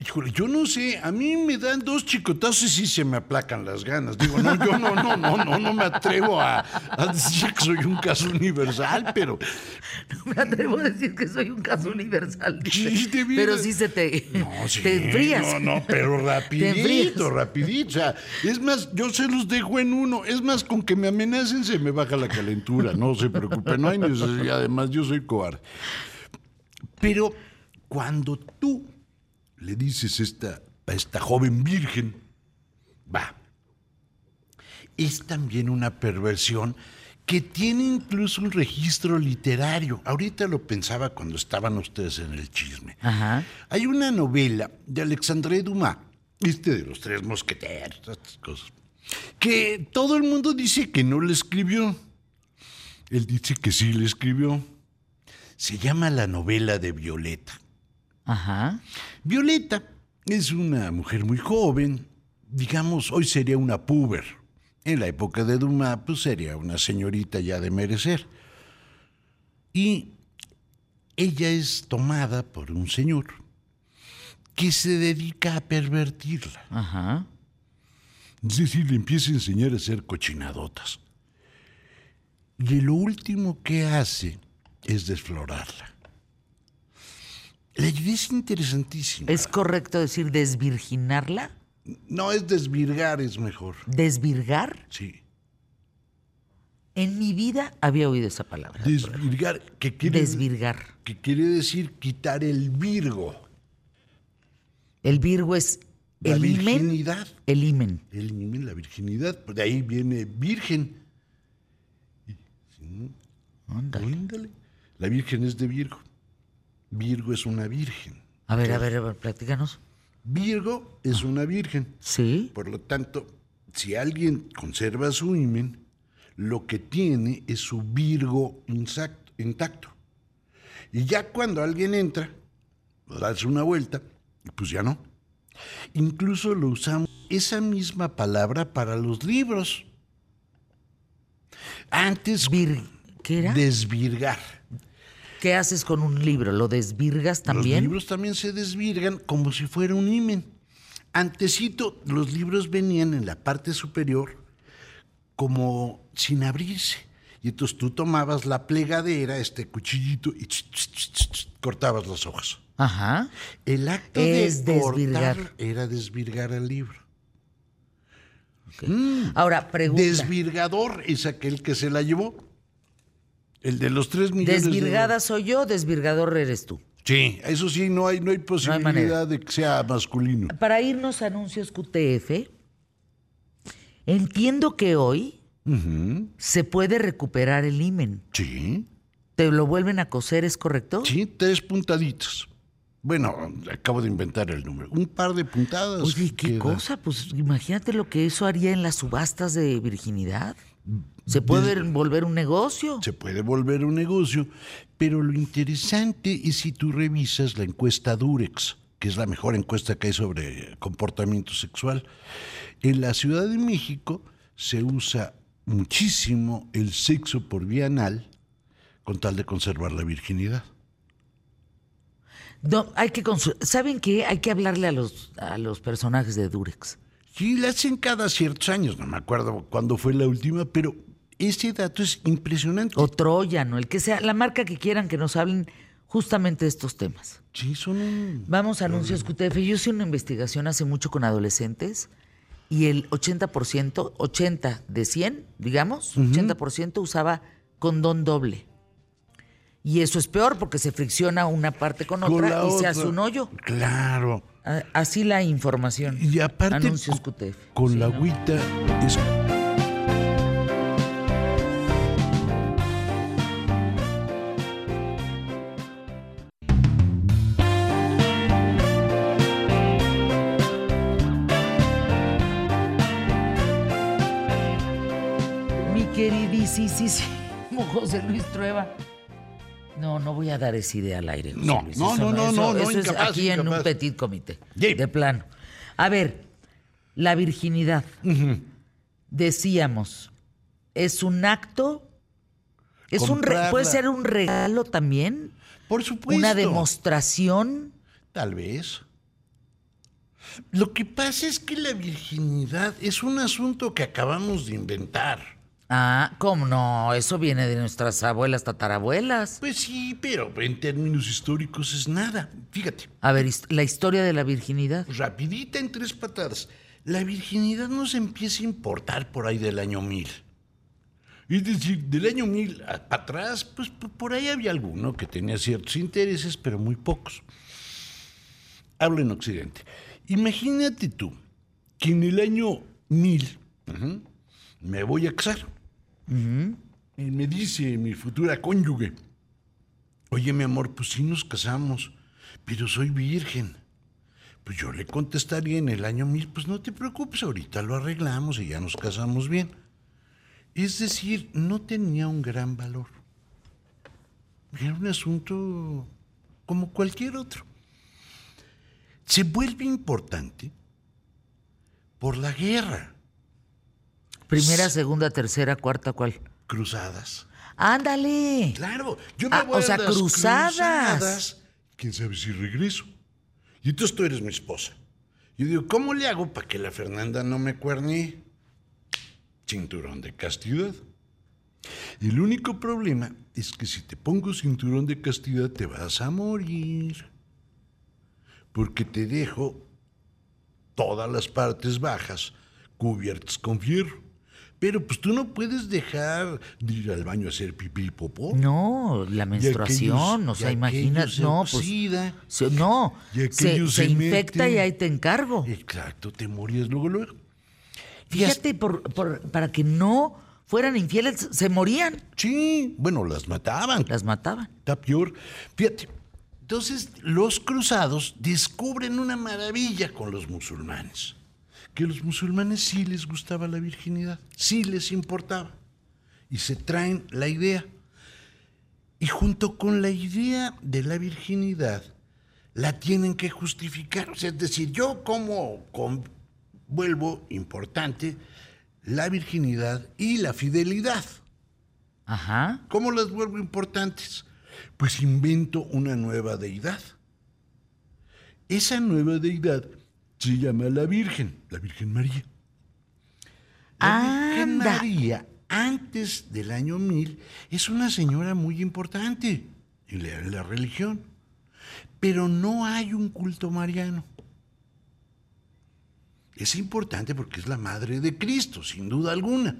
Híjole, yo no sé, a mí me dan dos chicotazos y sí se me aplacan las ganas. Digo, no, yo no, no, no, no, no me atrevo a, a decir que soy un caso universal, pero No me atrevo a decir que soy un caso universal. dice. Sí, pero sí se te, No, sí, te enfrías. No, no, pero [laughs] rapidito, rapidito. O sea, es más, yo se los dejo en uno. Es más, con que me amenacen se me baja la calentura. No se preocupe, no hay necesidad. Además, yo soy cobarde. Pero cuando tú le dices esta, a esta joven virgen, va, es también una perversión que tiene incluso un registro literario. Ahorita lo pensaba cuando estaban ustedes en el chisme. Ajá. Hay una novela de Alexandre Dumas, este de los tres mosqueteros, estas cosas, que todo el mundo dice que no le escribió. Él dice que sí le escribió. Se llama la novela de Violeta. Ajá. Violeta es una mujer muy joven, digamos, hoy sería una puber. En la época de Dumas, pues sería una señorita ya de merecer. Y ella es tomada por un señor que se dedica a pervertirla. Ajá. Es decir, le empieza a enseñar a hacer cochinadotas. Y lo último que hace es desflorarla. La idea es interesantísima. ¿Es correcto decir desvirginarla? No es desvirgar, es mejor. ¿Desvirgar? Sí. En mi vida había oído esa palabra. Desvirgar, que quiere, Desvirgar. que quiere decir quitar el virgo, El virgo es la el imen. virginidad. El imen. El imen, la virginidad. De ahí viene virgen. Ándale. Ándale. La virgen es de Virgo. Virgo es una virgen. A ver, a ver, a ver, platícanos. Virgo es una virgen. Sí. Por lo tanto, si alguien conserva su imen, lo que tiene es su Virgo intacto. Y ya cuando alguien entra, darse una vuelta, pues ya no. Incluso lo usamos esa misma palabra para los libros. Antes, Vir- ¿Qué era? desvirgar. ¿Qué haces con un libro? ¿Lo desvirgas Los también? libros también se desvirgan como si fuera un imen. Antecito, los libros venían en la parte superior como sin abrirse. Y entonces tú tomabas la plegadera, este cuchillito, y ch- ch- ch- ch- ch- cortabas las hojas. Ajá. El acto Es de desvirgar. cortar era desvirgar el libro. Ahora, pregunta. Desvirgador es aquel que se la llevó. El de los tres millones de Desvirgada soy yo, desvirgador eres tú. Sí, eso sí, no hay, no hay posibilidad de que sea masculino. Para irnos a anuncios QTF, entiendo que hoy se puede recuperar el imen. Sí, ¿Te lo vuelven a coser, es correcto? sí, tres puntaditos. Bueno, acabo de inventar el número. Un par de puntadas. Oye, ¿qué queda. cosa? Pues imagínate lo que eso haría en las subastas de virginidad. Se puede volver un negocio. Se puede volver un negocio, pero lo interesante es si tú revisas la encuesta Durex, que es la mejor encuesta que hay sobre comportamiento sexual. En la Ciudad de México se usa muchísimo el sexo por vía anal con tal de conservar la virginidad. No, hay que ¿Saben qué? Hay que hablarle a los, a los personajes de Durex. Sí, la hacen cada ciertos años, no me acuerdo cuándo fue la última, pero ese dato es impresionante. O Troyan, o el que sea, la marca que quieran que nos hablen justamente de estos temas. Sí, son un... Vamos a anuncios QTF. Yo hice una investigación hace mucho con adolescentes y el 80%, 80 de 100, digamos, 80% usaba condón doble. Y eso es peor porque se fricciona una parte con con otra y se hace un hoyo. Claro. Así la información. Y aparte, Anuncios QTF. con Sí, la ¿no? agüita es queridísimo José Luis Trueba. No, no voy a dar esa idea al aire. José No, Luis. no, no, no, eso- no, Eso es incapaz, aquí en un petit comité. De plano. A ver, la virginidad. Decíamos, es un acto. Es un puede ser un regalo también. Por supuesto. Una demostración. Tal vez. Lo que pasa es que la virginidad es un asunto que acabamos de inventar. Ah, ¿cómo no? Eso viene de nuestras abuelas, tatarabuelas. Pues sí, pero en términos históricos es nada. Fíjate, A ver, la historia de la virginidad. rapidita en tres patadas. La virginidad nos empieza a importar por ahí del año 1000. Es decir, del año 1000 a- atrás, pues por ahí había alguno que tenía ciertos intereses, pero muy pocos. Hablo en Occidente. Imagínate tú que en el año 1000 ujú, me voy a casar. Y me dice mi futura cónyuge, oye mi amor, pues sí nos casamos, pero soy virgen. Pues yo le contestaría en el año 1000, pues no te preocupes, ahorita lo arreglamos y ya nos casamos bien. Es decir, no tenía un gran valor. Era un asunto como cualquier otro. Se vuelve importante por la guerra, Primera, segunda, tercera, cuarta, ¿cuál? cruzadas. Ándale. Claro, yo me Ah, voy o a sea, las cruzadas. cruzadas. ¿Quién sabe si regreso? Y entonces tú eres mi esposa. Yo digo, ¿cómo le hago para que la Fernanda no me cuerne? Cinturón de castidad. El único problema es que si te pongo cinturón de castidad te vas a morir. Porque te dejo todas las partes bajas cubiertas con fierro. Pero pues tú no puedes dejar de ir al baño a hacer pipí y popó. No, la menstruación, aquellos- o sea, y imagina, aquellos se no, pues, oxida. se- no, Y se, se infecta meten. y ahí te encargo. Exacto, te morías luego, luego. Fíjate, por, por- para que no fueran infieles, se morían, Sí, bueno, las mataban. las mataban. Está peor. Fíjate. Entonces, los cruzados descubren una maravilla con los musulmanes. Que los musulmanes sí les gustaba la virginidad, sí les importaba. Y se traen la idea. Y junto con la idea de la virginidad, la tienen que justificar. O sea, es decir, yo como vuelvo importante la virginidad y la fidelidad. Ajá. ¿Cómo las vuelvo importantes? Pues invento una nueva deidad. Esa nueva deidad se llama la Virgen, la Virgen María. La Virgen. María, antes del año 1000, es una señora muy importante en la, en la religión. Pero no hay un culto mariano. Es importante porque es la madre de Cristo, sin duda alguna.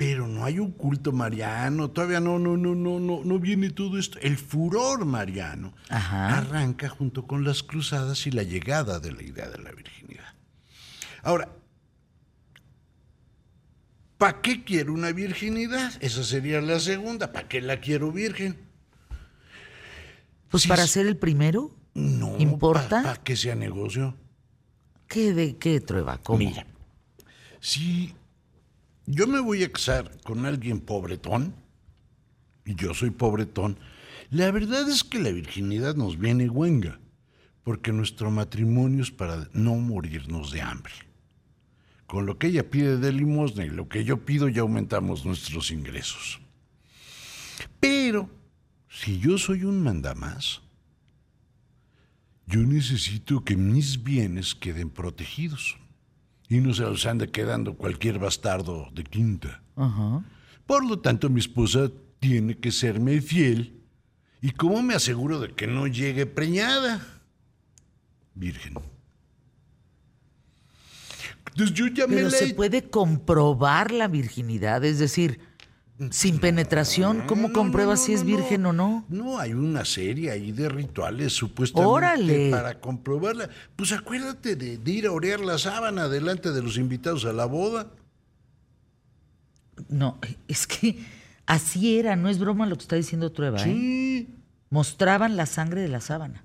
Pero no hay un culto mariano, todavía no, no, no, no, no, no viene todo esto. El furor mariano Ajá. arranca junto con las cruzadas y la llegada de la idea de la virginidad. Ahora, ¿para qué quiero una virginidad? Esa sería la segunda. ¿Para qué la quiero virgen? Pues para sí. ser el primero, No, ¿Importa? ¿Para que sea negocio? ¿qué de qué trueba? ¿Cómo? Mira, si yo me voy a casar con alguien pobretón, y yo soy pobretón, la verdad es que la virginidad nos viene guenga, porque nuestro matrimonio es para no morirnos de hambre. Con lo que ella pide de limosna y lo que yo pido ya aumentamos nuestros ingresos. Pero, si yo soy un mandamás, yo necesito que mis bienes queden protegidos y no se los ande quedando cualquier bastardo de quinta. Ajá. Por lo tanto, mi esposa tiene que serme fiel. ¿Y cómo me aseguro de que no llegue preñada? Virgen. Entonces yo ya me Pero la se puede comprobar la virginidad, es decir, sin penetración, ¿cómo No, no, compruebas no, si es virgen o no? No, hay una serie ahí de rituales supuestamente ¡Órale! para comprobarla. Pues acuérdate de, de ir a orear la sábana delante de los invitados a la boda. No, es que así era, no es broma lo que está diciendo Trueba, ¿eh? Sí. Mostraban la sangre de la sábana.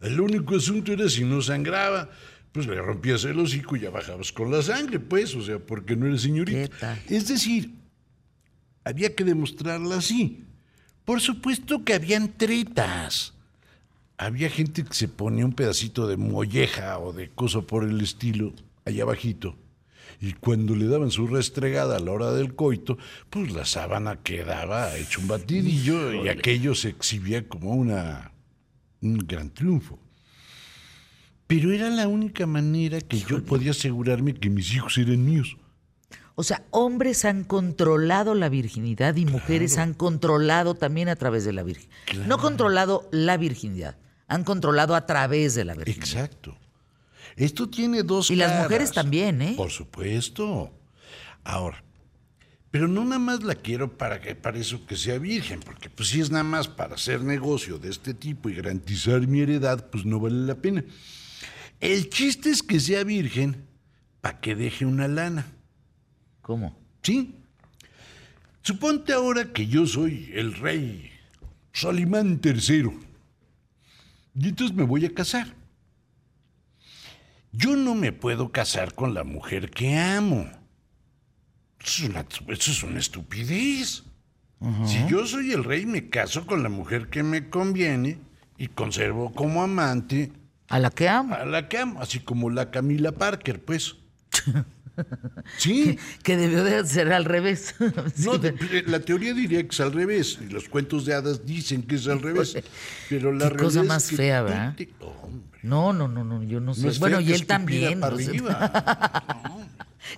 El único asunto era si no sangraba, pues le rompías el hocico y ya bajabas con la sangre, pues, o sea, porque no eres señorita. Es decir, había que demostrarla así. Por supuesto que habían tretas. Había gente que se ponía un pedacito de molleja o de cosa por el estilo allá abajito. Y cuando le daban su restregada a la hora del coito, pues la sábana quedaba hecho un batidillo y aquello se exhibía como una, un gran triunfo. Pero era la única manera que yo podía asegurarme que mis hijos eran míos. O sea, hombres han controlado la virginidad y mujeres han controlado también a través de la virginidad. No controlado la virginidad, han controlado a través de la virginidad. Exacto. Esto tiene dos Y las mujeres también, ¿eh? Por supuesto. Ahora, pero no nada más la quiero para que para eso que sea virgen, porque pues si es nada más para hacer negocio de este tipo y garantizar mi heredad, pues no vale la pena. El chiste es que sea virgen para que deje una lana. ¿Cómo? ¿Sí? Suponte ahora que yo soy el rey Salimán III. Y entonces me voy a casar. Yo no me puedo casar con la mujer que amo. Eso es una, eso es una estupidez. Si yo soy el rey, me caso con la mujer que me conviene y conservo como amante A la que amo. a la que amo, así como la Camila Parker, pues. [laughs] [laughs] Sí. Que debió de ser al revés. [laughs] Sí, No, pero- la teoría diría que es al revés, y los cuentos de hadas dicen que es al revés, pero la Qué cosa realidad es más que fea, ¿verdad? te- No, no, no, no, yo no sé. no es bueno, y él también. para. [laughs]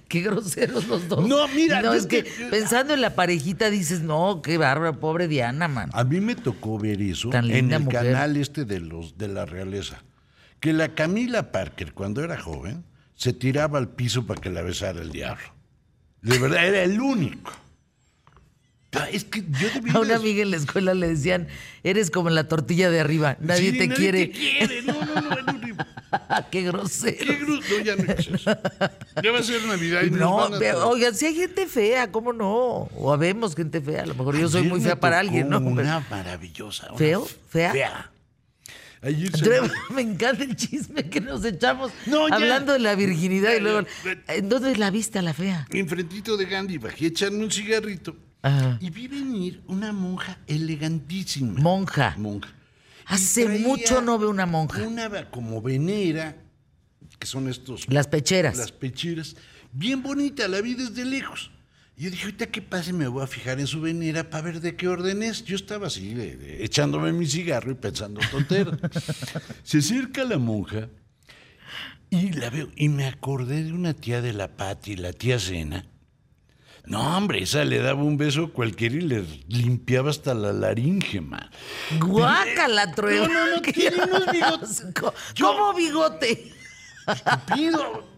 Qué groseros los dos. No, mira, No, es que pensando en la parejita dices, no, qué bárbara, pobre Diana, man. A mí me tocó ver eso Tan en el mujer. canal este de los de la realeza, que la Camila Parker cuando era joven se tiraba al piso para que la besara el diablo. De verdad era el único. Ah, Es que yo A una amiga en la escuela le decían, eres como la tortilla de arriba, nadie Sí, te quiere. te quiere. No, no, no, horrible. [laughs] qué grosero. Qué gru- No, ya no es eso. Ya va a ser Navidad y No, pero, oigan, si hay gente fea, ¿cómo no? O habemos gente fea, a lo mejor yo soy muy fea para alguien, ¿no? Una maravillosa. una ¿Feo? ¿Fea? Fea. Ayer me encanta el chisme que nos echamos No, hablando de la virginidad y luego. ¿en dónde la viste a la fea? enfrentito de Gandhi bajé a echarme un cigarrito Ajá. y vi venir una monja elegantísima. Monja. monja. Hace mucho no veo una monja. Una como venera, que son estos. Las pecheras. Las pecheras. Bien bonita, la vi desde lejos. Y yo dije, ahorita que pase me voy a fijar en su venera para ver de qué orden es. Yo estaba así, de- de- echándome mi cigarro y pensando tonteras. [laughs] Se acerca la monja y la veo. Y me acordé de una tía de la Pati, la tía Cena. No, hombre, esa le daba un beso a cualquiera y le limpiaba hasta la laringe, man. Guácala, trueno. No, no, no, [laughs] tiene unos bigotes. ¿Cómo bigote? Tupido.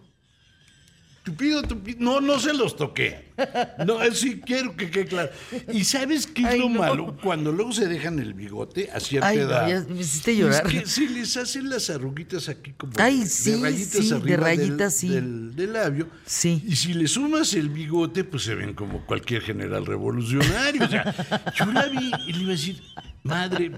Tupido, tupido. No, no se los toqué. No, eh, sí quiero que quede claro. ¿Y sabes qué es Ay, lo no. malo? Cuando luego se dejan el bigote a cierta Ay, no, edad. ya me hiciste llorar. Es que se les hacen las arruguitas aquí como Ay, de- sí, de rayitas sí, de arriba del- rayitas, sí. del, del labio. Sí. Y si le sumas el bigote, pues se ven como cualquier general revolucionario. O sea, yo la vi y le iba a decir, madre,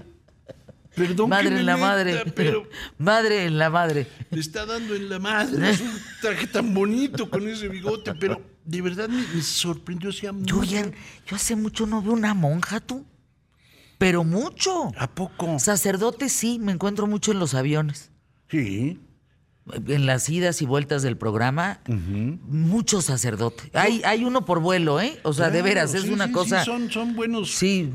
perdón Madre que me en la meta, madre. pero [laughs] Madre en la madre. le está dando en la madre. Es un traje tan bonito con ese bigote, pero de verdad me, me sorprendió. O sea, Yo, ya- yo hace mucho no veo una monja, tú. Pero mucho. ¿A poco? Sacerdote sí, me encuentro mucho en los aviones. Sí. En las idas y vueltas del programa, mucho sacerdote. Hay, hay uno por vuelo, ¿eh? O sea, de veras, es sí, una sí, cosa. Sí, son, son buenos. Sí,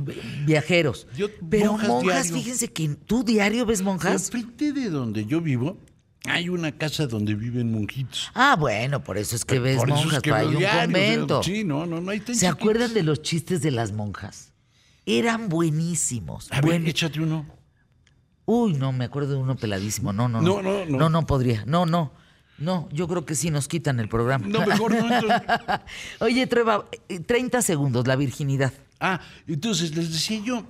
viajeros. Yo- Pero monjas monjas, fíjense que tú diario ves monjas. Enfrente de donde yo vivo, hay una casa donde viven monjitos. Ah, bueno, por eso es que ves Por eso es monjas, que hay un diario, o sea, convento. sí, no, no, no hay ¿Se acuerdan de los chistes de las monjas? Eran buenísimos. A ver, Buen- échate uno. Uy, no, me acuerdo de uno peladísimo. No, no, no. No, no, no. No, no podría. No, no. No, yo creo que sí nos quitan el programa. No, mejor no. entonces- [laughs] Oye, Trueba, eh, 30 segundos, la virginidad. Ah, entonces les decía yo,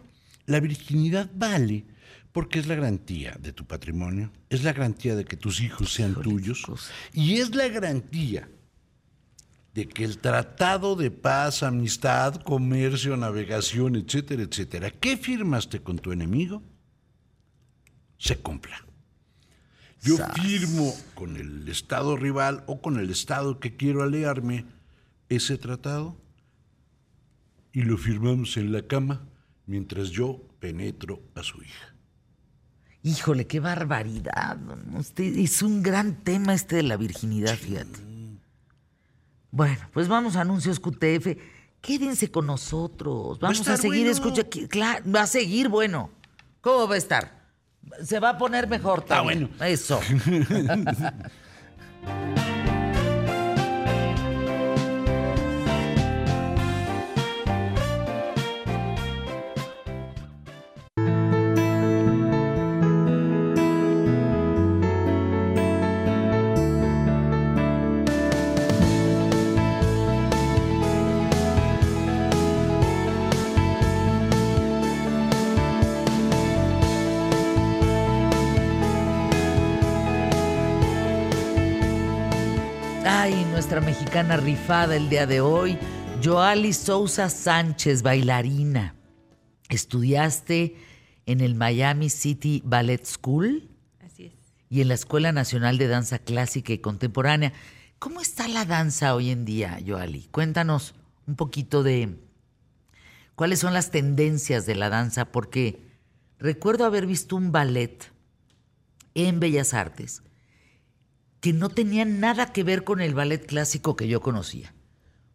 la virginidad vale porque es la garantía de tu patrimonio, es la garantía de que tus hijos sean tuyos cosa. y es la garantía de que el tratado de paz, amistad, comercio, navegación, etcétera, etcétera, que firmaste con tu enemigo, se cumpla. Yo Sas. firmo con el Estado rival o con el Estado que quiero aliarme ese tratado y lo firmamos en la cama mientras yo penetro a su hija. Híjole, qué barbaridad. es un gran tema este de la virginidad, fíjate. Bueno, pues vamos a anuncios QTF. Quédense con nosotros. Vamos a, estar seguir, bueno. escucha, claro, va a seguir bueno. ¿Cómo va a estar? Se va a poner mejor también. bueno. Eso. [laughs] nuestra mexicana rifada el día de hoy, Joali Sousa Sánchez, bailarina. Estudiaste en el Miami City Ballet School Así es. y en la Escuela Nacional de Danza Clásica y Contemporánea. ¿Cómo está la danza hoy en día, Joali? Cuéntanos un poquito de cuáles son las tendencias de la danza, porque recuerdo haber visto un ballet en Bellas Artes que no tenía nada que ver con el ballet clásico que yo conocía.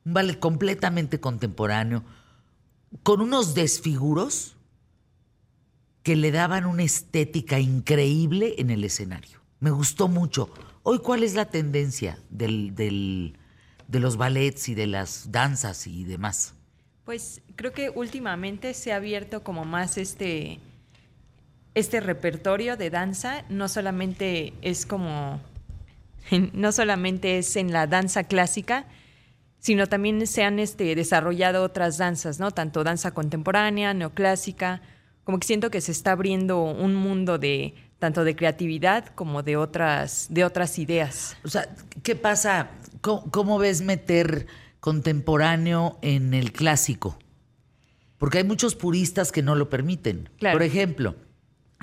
Un ballet completamente contemporáneo, con unos desfiguros que le daban una estética increíble en el escenario. Me gustó mucho. Hoy, ¿cuál es la tendencia del, del- de los ballets y de las danzas y demás? Pues creo que últimamente se ha abierto como más este, este repertorio de danza. No solamente es como, no solamente es en la danza clásica, sino también se han este, desarrollado otras danzas, ¿no? Tanto danza contemporánea, neoclásica, como que siento que se está abriendo un mundo de tanto de creatividad como de otras, de otras ideas. O sea, ¿qué pasa? ¿Cómo, cómo ves meter contemporáneo en el clásico? Porque hay muchos puristas que no lo permiten. Claro. Por ejemplo,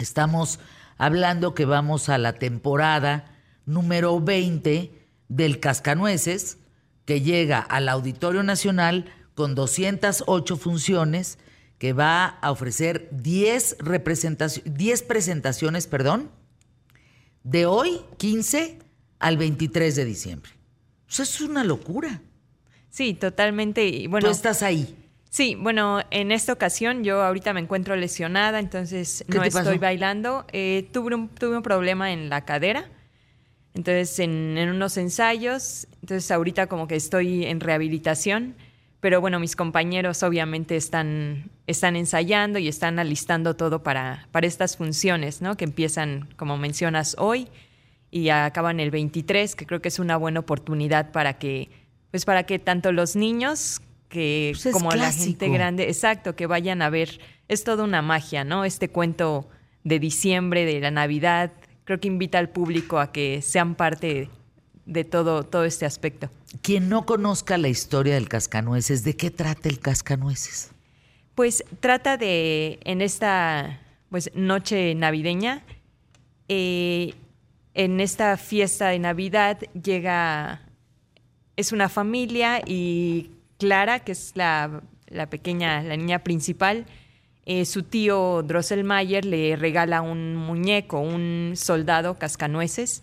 estamos hablando que vamos a la temporada número 20 del Cascanueces, que llega al Auditorio Nacional con 208 funciones, que va a ofrecer 10, representaciones, 10 presentaciones, perdón, de hoy, 15, al 23 de diciembre. Eso es una locura. Sí, totalmente. Y bueno, Tú estás ahí. Sí, bueno, en esta ocasión yo ahorita me encuentro lesionada, entonces ¿Qué no estoy pasó? bailando. Eh, tuve, un, tuve un problema en la cadera, entonces en, en unos ensayos, entonces ahorita como que estoy en rehabilitación, pero bueno, mis compañeros obviamente están, están ensayando y están alistando todo para, para estas funciones, ¿no? Que empiezan, como mencionas, hoy y acaban el 23, que creo que es una buena oportunidad para que, pues para que tanto los niños que Pues es como la gente grande, exacto, que vayan a ver, es toda una magia, ¿no? Este cuento de diciembre, de la Navidad, creo que invita al público a que sean parte de todo, todo este aspecto. Quien no conozca la historia del cascanueces, ¿de qué trata el cascanueces? Pues trata de, en esta pues, noche navideña, eh, en esta fiesta de Navidad llega, es una familia y Clara, que es la, la pequeña, la niña principal, eh, su tío Drosselmayer le regala un muñeco, un soldado cascanueces.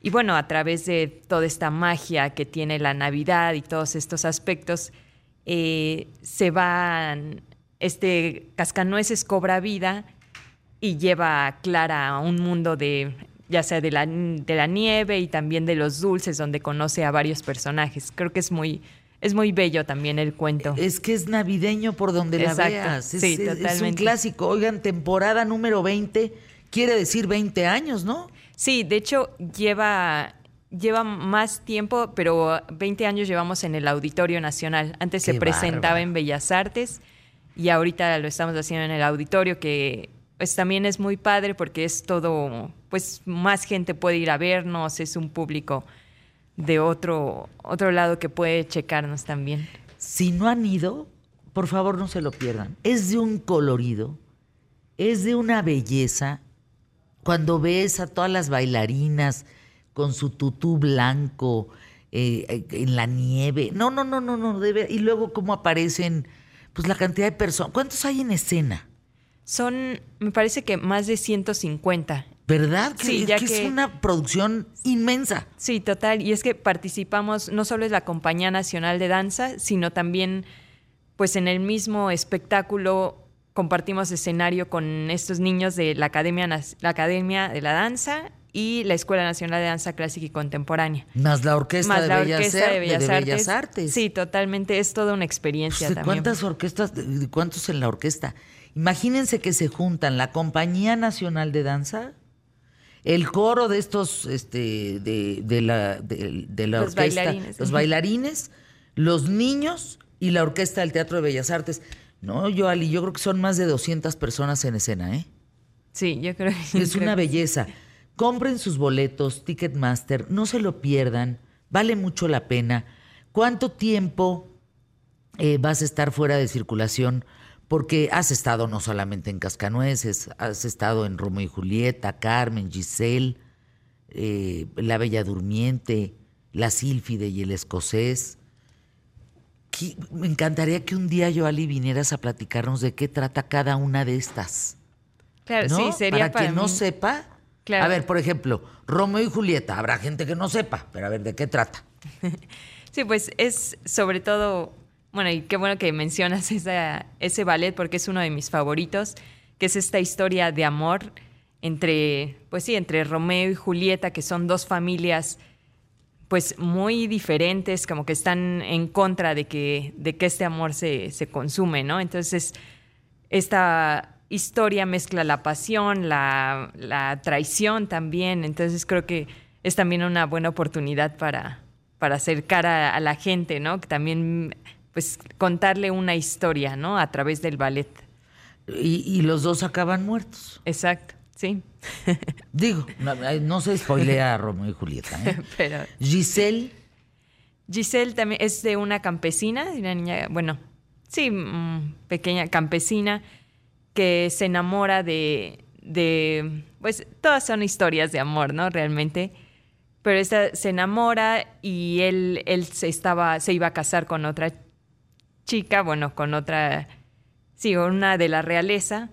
Y bueno, a través de toda esta magia que tiene la Navidad y todos estos aspectos, eh, se van, este cascanueces cobra vida y lleva a Clara a un mundo de, ya sea de la, de la nieve y también de los dulces, donde conoce a varios personajes. Creo que es muy, es muy bello también el cuento. Es que es navideño por donde la veas. Es, Sí, es- es un totalmente. clásico. Oigan, temporada número 20, quiere decir 20 años, ¿no? Sí, de hecho lleva, lleva más tiempo, pero 20 años llevamos en el Auditorio Nacional. Antes Qué se presentaba bárbaro. en Bellas Artes y ahorita lo estamos haciendo en el auditorio, que pues también es muy padre porque es todo, pues más gente puede ir a vernos, es un público de otro, otro lado que puede checarnos también. Si no han ido, por favor no se lo pierdan. Es de un colorido, es de una belleza. Cuando ves a todas las bailarinas con su tutú blanco eh, eh, en la nieve. No, no, no, no, no. debe- Y luego cómo aparecen, pues la cantidad de personas. ¿Cuántos hay en escena? Son, me parece que más de 150. ¿Verdad? Que, Sí, es ya que es una producción inmensa. Sí, total. Y es que participamos, no solo es la Compañía Nacional de Danza, sino también, pues en el mismo espectáculo compartimos escenario con estos niños de la Academia, la Academia de la Danza y la Escuela Nacional de Danza Clásica y Contemporánea. Más la orquesta, Más de, la Bellas, Orquesta de Bellas, de Artes. Bellas Artes. Sí, totalmente. Es toda una experiencia Pues, ¿de también. ¿Cuántas orquestas, cuántos en la orquesta? Imagínense que se juntan la Compañía Nacional de Danza, el coro de estos, este, de, de la, de, de la Los orquesta, bailarines. los bailarines, los niños y la orquesta del Teatro de Bellas Artes. No, yo, Ali, yo creo que son más de 200 personas en escena, ¿eh? Sí, yo creo que Es creo una belleza. Compren sus boletos, Ticketmaster, no se lo pierdan, vale mucho la pena. ¿Cuánto tiempo eh, vas a estar fuera de circulación? Porque has estado no solamente en Cascanueces, has estado en Romeo y Julieta, Carmen, Giselle, eh, La Bella Durmiente, La Sílfide y el Escocés. Me encantaría que un día, Joali, vinieras a platicarnos de qué trata cada una de estas. Claro, ¿no? sí, sería para, para, quien no sepa. Claro. A ver, por ejemplo, Romeo y Julieta. Habrá gente que no sepa, pero a ver, ¿de qué trata? [laughs] Sí, pues es sobre todo, bueno, y qué bueno que mencionas ese ballet porque es uno de mis favoritos, que es esta historia de amor entre, pues sí, entre Romeo y Julieta, que son dos familias pues muy diferentes, como que están en contra de que, de que este amor se, se consume, ¿no? Entonces, esta historia mezcla la pasión, la, la traición también, entonces creo que es también una buena oportunidad para, para acercar a, a la gente, ¿no? Que también, pues, contarle una historia, ¿no? A través del ballet. Y, y los dos acaban muertos. Exacto, sí. [laughs] Digo, no, no se spoilea a Romeo y Julieta. ¿eh? [laughs] Pero Giselle, Giselle también es de una campesina, de una niña, bueno, sí, mm, pequeña campesina, que se enamora de, de, pues todas son historias de amor, ¿no? Realmente. Pero esta se enamora y él, él se, estaba, se iba a casar con otra chica, bueno, con otra, sí, una de la realeza.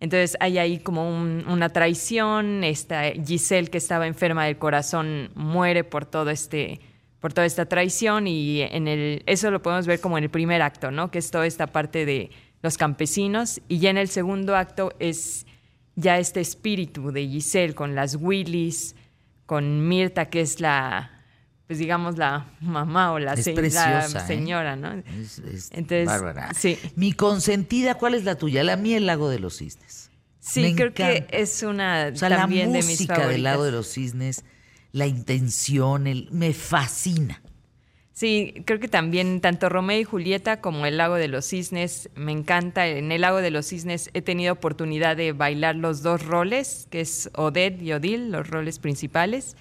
Entonces hay ahí como un- una traición. Esta Giselle, que estaba enferma del corazón, muere por todo este, por toda esta traición. Y en el, eso lo podemos ver como en el primer acto, ¿no? Que es toda esta parte de los campesinos. Y ya en el segundo acto es ya este espíritu de Giselle con las Willys, con Mirta, que es la, pues digamos, la mamá o la, Es se- la preciosa, ¿eh? señora, ¿no? es, es Entonces, bárbara. sí. Mi consentida, ¿cuál es la tuya? La mía, el lago de los cisnes. Sí, Me creo encanta. que es una O sea, también la de mis música favoritas. del lago de los cisnes, la intención, el, me fascina. Sí, creo que también tanto Romeo y Julieta como El Lago de los Cisnes me encanta. En El Lago de los Cisnes he tenido oportunidad de bailar los dos roles, que es Odette y Odile, los roles principales,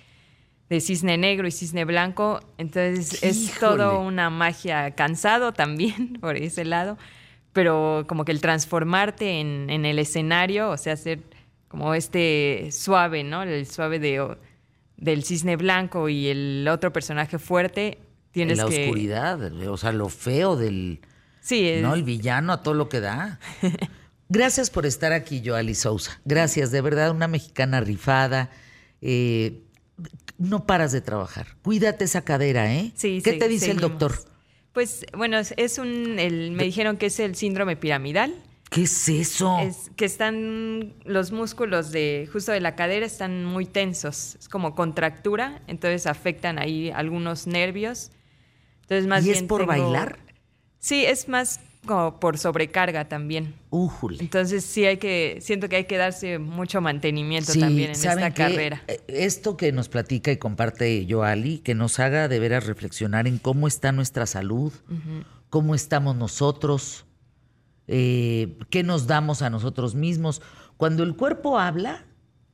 de Cisne Negro y Cisne Blanco. Entonces es todo una magia cansado también [laughs] por ese lado, pero como que el transformarte en, en el escenario, o sea, hacer como este suave, ¿no? El suave de, del Cisne Blanco y el otro personaje fuerte. Tienes la que... oscuridad, o sea, lo feo del, Sí, es- ¿no? El villano a todo lo que da. [laughs] Gracias por estar aquí, Joali Sousa. Gracias, de verdad, una mexicana rifada. Eh, no paras de trabajar. Cuídate esa cadera, ¿eh? sí, ¿Qué sí, te dice el doctor? Pues bueno, es, es un, el- me dijeron que es el síndrome piramidal, ¿Qué es eso? es que están los músculos de justo de la cadera están muy tensos, es como contractura, entonces afectan ahí algunos nervios. Entonces más ¿Y es bien por tengo- bailar? Sí, es más como por sobrecarga también. Újule. Entonces sí hay que siento que hay que darse mucho mantenimiento Sí, también en ¿saben esta carrera. Eh, Esto que nos platica y comparte Joali, que nos haga de veras reflexionar en cómo está nuestra salud, cómo estamos nosotros, eh, qué nos damos a nosotros mismos. Cuando el cuerpo habla,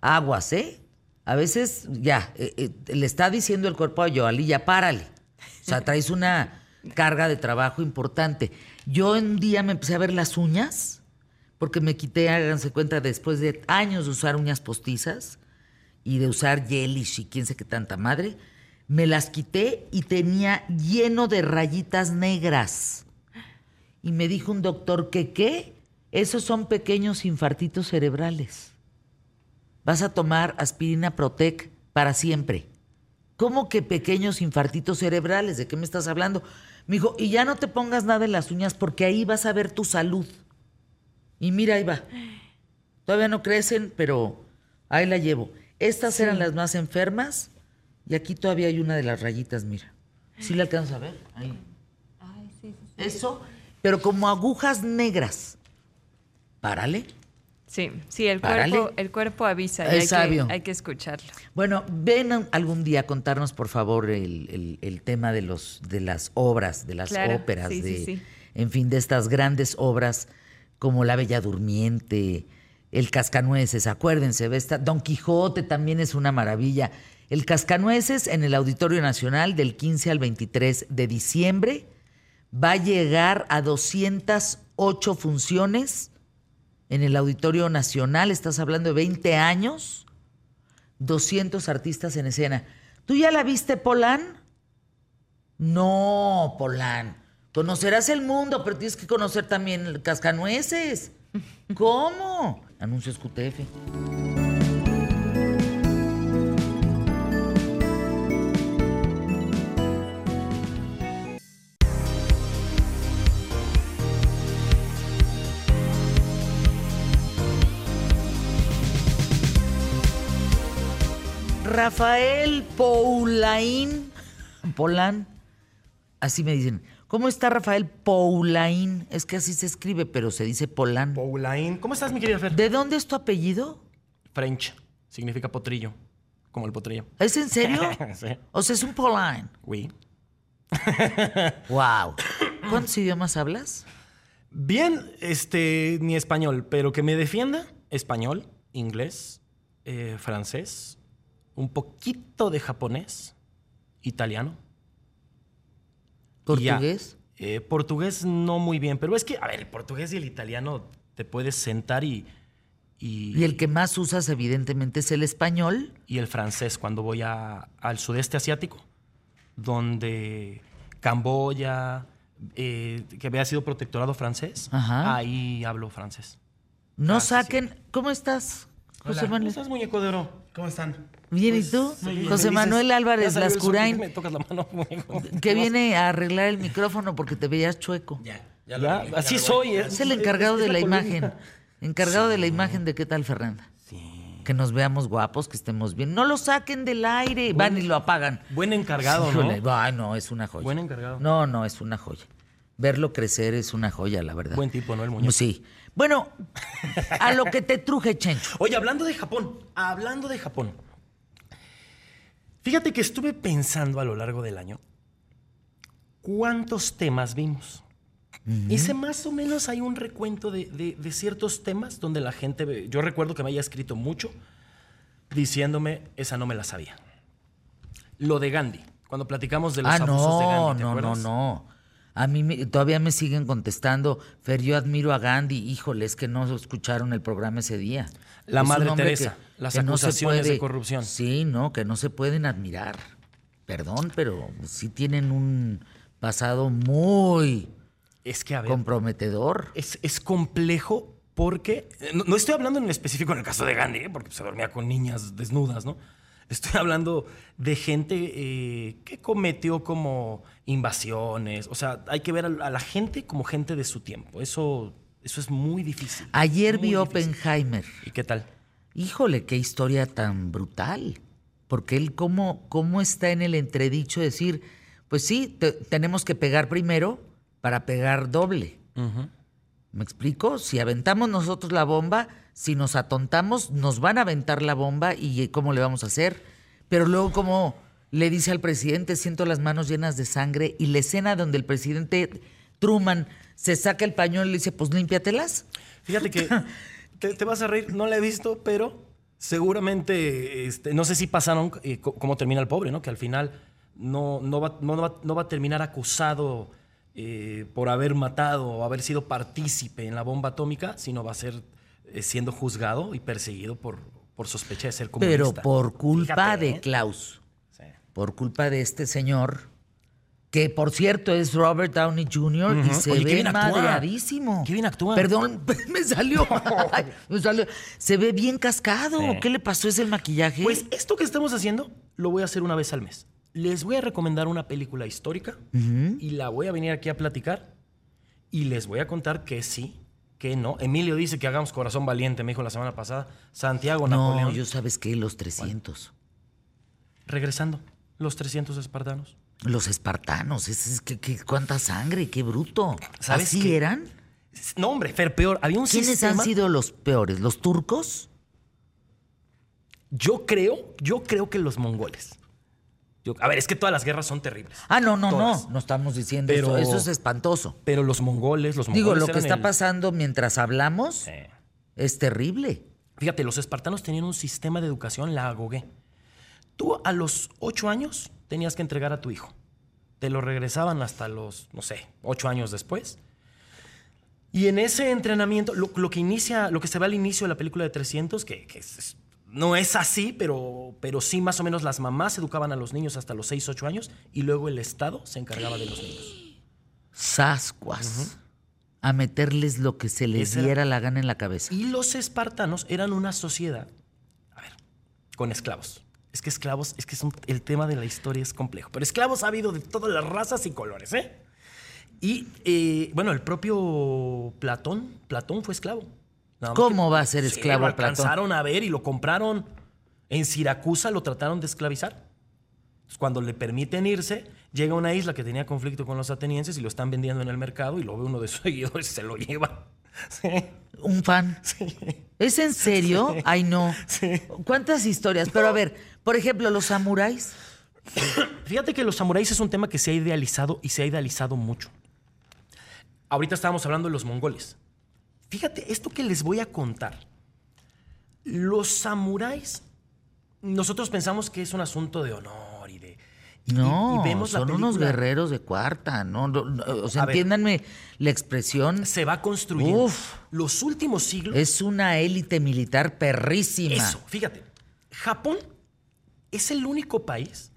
aguas, ¿eh? A veces ya, eh, eh, le está diciendo el cuerpo a Joali, ya párale. O sea, traes una carga de trabajo importante. Yo un día me empecé a ver las uñas, porque me quité, háganse cuenta, después de años de usar uñas postizas y de usar gelish y quién sé qué tanta madre, me las quité y tenía lleno de rayitas negras. Y me dijo un doctor que qué, esos son pequeños infartitos cerebrales. Vas a tomar aspirina Protec para siempre. ¿Cómo que pequeños infartitos cerebrales? ¿De qué me estás hablando? Me dijo, y ya no te pongas nada en las uñas porque ahí vas a ver tu salud. Y mira, ahí va. Todavía no crecen, pero ahí la llevo. Estas eran las más enfermas y aquí todavía hay una de las rayitas, mira. ¿Sí la alcanzas a ver? Ahí. Eso, pero como agujas negras. Párale. Sí, sí, el Párale. cuerpo, el cuerpo avisa. y hay, sabio. Que, hay que escucharlo. Bueno, ven algún día a contarnos, por favor, el, el- el tema de los de las obras, de las Claro, óperas, sí, de, sí. en fin, de estas grandes obras como La Bella Durmiente, El Cascanueces, acuérdense, esta- Don Quijote también es una maravilla. El Cascanueces en el Auditorio Nacional del 15 al 23 de diciembre va a llegar a 208 funciones en el Auditorio Nacional, estás hablando de 20 años. 200 artistas en escena. ¿Tú ya la viste, Polán? No, Polán. Conocerás el mundo, pero tienes que conocer también el cascanueces. ¿Cómo? Anuncios QTF. Rafael Poulain. Polán. Así me dicen. ¿Cómo está Rafael Poulain? Es que así se escribe, pero se dice Polán. Paulain. ¿Cómo estás, mi querida Fer? ¿De dónde es tu apellido? French. Significa potrillo. Como el potrillo. ¿Es en serio? [laughs] Sí. O sea, es un Polán. Oui. Wow. ¿Cuántos idiomas hablas? Bien, este, ni español, pero que me defienda. Español, inglés, eh, francés, un poquito de japonés, italiano. ya. ¿Portugués? Eh, portugués no muy bien, pero es que, a ver, el portugués y el italiano te puedes sentar y... Y, Y el que más usas, evidentemente, es el español. y el francés cuando voy a- al sudeste asiático, donde Camboya, eh, que había sido protectorado francés, Ajá. ahí hablo francés. No Ah, sí, saquen. ¿Cómo estás, José ¿Cómo Manuel? estás, muñeco de oro? ¿Cómo están? Bien, ¿y tú? Muy bien. José. Manuel Ya Álvarez Lascurain, Me tocas la mano, [laughs] que viene a arreglar el micrófono porque te veías chueco. Ya, así soy. Es el encargado es de la imagen. Encargado de la imagen de qué tal, Fernanda. Que nos veamos guapos, que estemos bien. No lo saquen del aire. Van y lo apagan. Buen encargado, ¿no? Ay, no, es una joya. Buen encargado. No, no, es una joya. Verlo crecer es una joya, la verdad. Buen tipo, ¿no? El muñeco. Sí. Bueno, a lo que te truje, Chencho. Oye, hablando de Japón, hablando de Japón. Fíjate que estuve pensando a lo largo del año cuántos temas vimos. Hice más o menos hay un recuento de, de- de ciertos temas donde la gente, yo recuerdo que me haya escrito mucho diciéndome, esa no me la sabía. Lo de Gandhi, cuando platicamos de los Ah, abusos de no, Gandhi, ¿te no, no, acuerdas? no. A mí me- todavía me siguen contestando, Fer, yo admiro a Gandhi. Híjole, es que no escucharon el programa ese día. La Es Madre Teresa, las se acusaciones de corrupción. Sí, no, que no se pueden admirar. Perdón, pero sí tienen un pasado muy Es que, a ver, comprometedor. es, es complejo porque, no, no estoy hablando en específico en el caso de Gandhi, ¿eh? porque se dormía con niñas desnudas, ¿no? Estoy hablando de gente eh, que cometió como invasiones, o sea, hay que ver a, a la gente como gente de su tiempo, eso, eso es muy difícil. Ayer muy vi difícil. Oppenheimer. ¿Y qué tal? Híjole, qué historia tan brutal. Porque él cómo, cómo está en el entredicho de decir, pues sí, te- tenemos que pegar primero para pegar doble. ¿Me explico? Si aventamos nosotros la bomba, si nos atontamos, nos van a aventar la bomba y eh, ¿cómo le vamos a hacer? Pero luego como le dice al presidente, siento las manos llenas de sangre y la escena donde el presidente Truman se saca el pañuelo y le dice, pues límpiatelas. Fíjate que [laughs] te, te vas a reír, no la he visto, pero seguramente, este, no sé si pasaron eh, cómo termina el pobre, ¿no? Que al final no, no, va, no, va, no va a terminar acusado eh, por haber matado o haber sido partícipe en la bomba atómica, sino va a ser eh, siendo juzgado y perseguido por, por sospecha de ser comunista. Pero por culpa Fíjate, de ¿eh? Klaus, Sí. por culpa de este señor, que por cierto es Robert Downey Jr. y Ujú. se Oye, ve madreadísimo. Qué bien actúa. Perdón, [laughs] me salió. Ay, me salió. Se ve bien cascado. Sí. ¿Qué le pasó? ¿Es el maquillaje? Pues esto que estamos haciendo lo voy a hacer una vez al mes. Les voy a recomendar una película histórica y la voy a venir aquí a platicar y les voy a contar que sí, que no. Emilio dice que hagamos corazón valiente, me dijo la semana pasada. Santiago No, Napoleón. yo sabes que los 300. Regresando, los 300 espartanos. Los espartanos, es que, que- cuánta sangre, qué bruto. ¿Sabes ¿Así qué? eran? No, hombre, Fer, peor. Había un ¿Quiénes sistema... han sido los peores? ¿Los turcos? Yo creo, yo creo que los mongoles. Yo- a ver, es que todas las guerras son terribles. Ah, no, no, Todas. no, no estamos diciendo Pero- eso. Eso es espantoso. Pero los mongoles, los mongoles Digo, lo que está el- pasando mientras hablamos Eh. es terrible. Fíjate, los espartanos tenían un sistema de educación, la agogué. Tú a los ocho años tenías que entregar a tu hijo. Te lo regresaban hasta los, no sé, ocho años después. Y en ese entrenamiento, lo, lo que inicia, lo que se ve al inicio de la película de 300, que, que es- es- no es así, pero, pero sí más o menos las mamás educaban a los niños hasta los 6, 8 años y luego el Estado se encargaba de los niños. Sascuas. A meterles lo que se les Ese era- diera la gana en la cabeza. Y los espartanos eran una sociedad, a ver, con esclavos. Es que esclavos, es que es un- el tema de la historia es complejo. Pero esclavos ha habido de todas las razas y colores, ¿eh? Y, eh, bueno, el propio Platón, Platón fue esclavo. Nada ¿Cómo que- va a ser Sí, esclavo lo Platón? alcanzaron a ver y lo compraron. En Siracusa lo trataron de esclavizar. Entonces, cuando le permiten irse, llega a una isla que tenía conflicto con los atenienses y lo están vendiendo en el mercado y lo ve uno de sus [laughs] seguidores y se lo lleva. Sí. Un fan. ¿Es en serio? Ay, no. ¿Cuántas historias? Pero a ver, por ejemplo, los samuráis. Fíjate que los samuráis es un tema que se ha idealizado y se ha idealizado mucho. Ahorita estábamos hablando de los mongoles. Fíjate, esto que les voy a contar. Los samuráis, nosotros pensamos que es un asunto de honor y- y- No, la son unos guerreros de cuarta. No, no, no, o sea, A ver. entiéndanme la expresión. Se va construyendo. Uf. Los últimos siglos... Es una élite militar perrísima. Eso, fíjate. Japón es el único país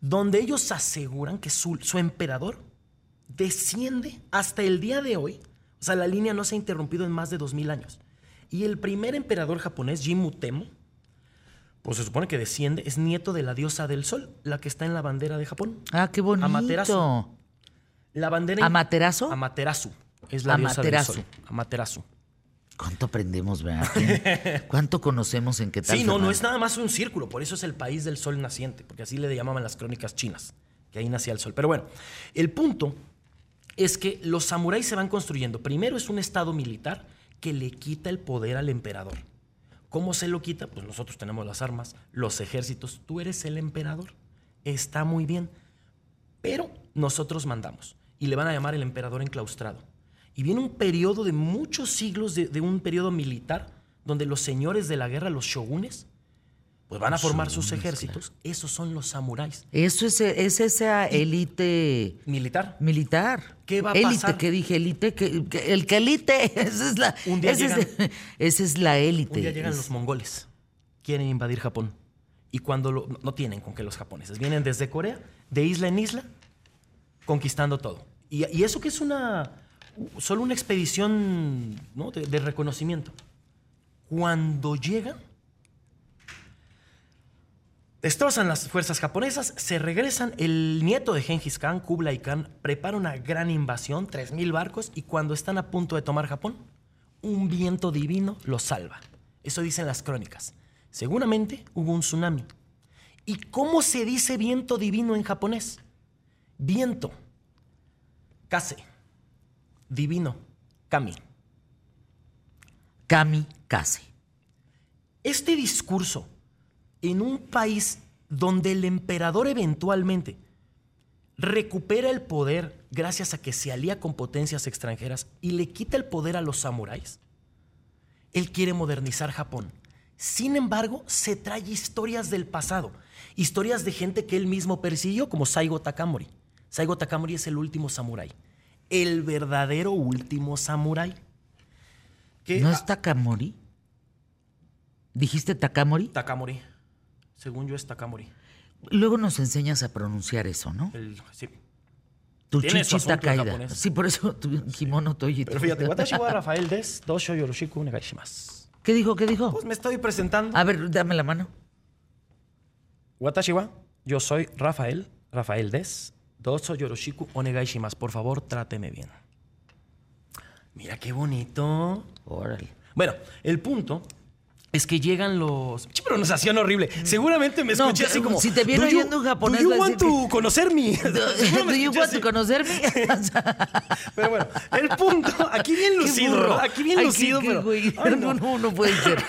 donde ellos aseguran que su, su emperador desciende hasta el día de hoy. O sea, la línea no se ha interrumpido en más de 2000 años. Y el primer emperador japonés, Jimmu Temo, pues se supone que desciende, es nieto de la diosa del sol, la que está en la bandera de Japón. Ah, qué bonito. Amaterasu. La bandera. ¿Amaterasu? Amaterasu. Es la diosa del Amaterasu. sol. Amaterasu. ¿Cuánto aprendemos, verdad? ¿Qué- [laughs] ¿Cuánto conocemos en qué tal? Sí, no, no es nada más un círculo, por eso es el país del sol naciente, porque así le llamaban las crónicas chinas, que ahí nacía el sol. Pero bueno, el punto es que los samuráis se van construyendo. Primero es un estado militar que le quita el poder al emperador. ¿Cómo se lo quita? Pues nosotros tenemos las armas, los ejércitos, tú eres el emperador. Está muy bien, pero nosotros mandamos y le van a llamar el emperador enclaustrado. Y viene un periodo de muchos siglos de, de un periodo militar donde los señores de la guerra, los shogunes, pues van a formar sus ejércitos. Esos son los samuráis. Eso es, es esa élite Militar. militar. ¿Qué va a élite, pasar? ¿qué dije? Élite, que, que- el que élite, [laughs] esa es la, Un día esa es, esa es la élite. Un día llegan Es- los mongoles, quieren invadir Japón. Y cuando lo- no tienen con que los japoneses, vienen desde Corea, de isla en isla, conquistando todo. Y, y eso que es una, solo una expedición ¿no? de, de reconocimiento. Cuando llegan, destrozan las fuerzas japonesas, se regresan, el nieto de Genghis Khan, Kublai Khan, prepara una gran invasión, 3.000 barcos, y cuando están a punto de tomar Japón, un viento divino los salva. Eso dicen las crónicas. Seguramente hubo un tsunami. ¿Y cómo se dice viento divino en japonés? Viento. Kase. Divino. Kami. Kamikaze. Este discurso en un país donde el emperador eventualmente recupera el poder gracias a que se alía con potencias extranjeras y le quita el poder a los samuráis, él quiere modernizar Japón. Sin embargo, se trae historias del pasado, historias de gente que él mismo persiguió, como Saigo Takamori. Saigo Takamori es el último samurái, el verdadero último samurái. ¿No es Takamori? ¿Dijiste Takamori? Takamori. Según yo es Takamori. Luego nos enseñas a pronunciar eso, ¿no? El, sí. Tu chichita caída. Sí, por eso [laughs] tu kimono toyito. Pero fíjate, watashi wa [laughs] Rafael des dosho yoroshiku onegaishimasu. ¿Qué dijo? ¿Qué dijo? Pues me estoy presentando. A ver, dame la mano. Watashi wa, yo soy Rafael, Rafael des, dosho yoroshiku onegaishimasu. Por favor, tráteme bien. Mira qué bonito. Órale. Bueno, el punto es que llegan los. Che, pronunciación horrible. Seguramente me escuché así como. si te viene "Do you- oyendo un japonés, Do you [laughs] [laughs] want to conocer me? Do, do you want to conocerme? [laughs] Pero bueno, el punto. Aquí bien lucido. Aquí bien Ay, lucido, qué- pero. ay, no, no, no puede ser.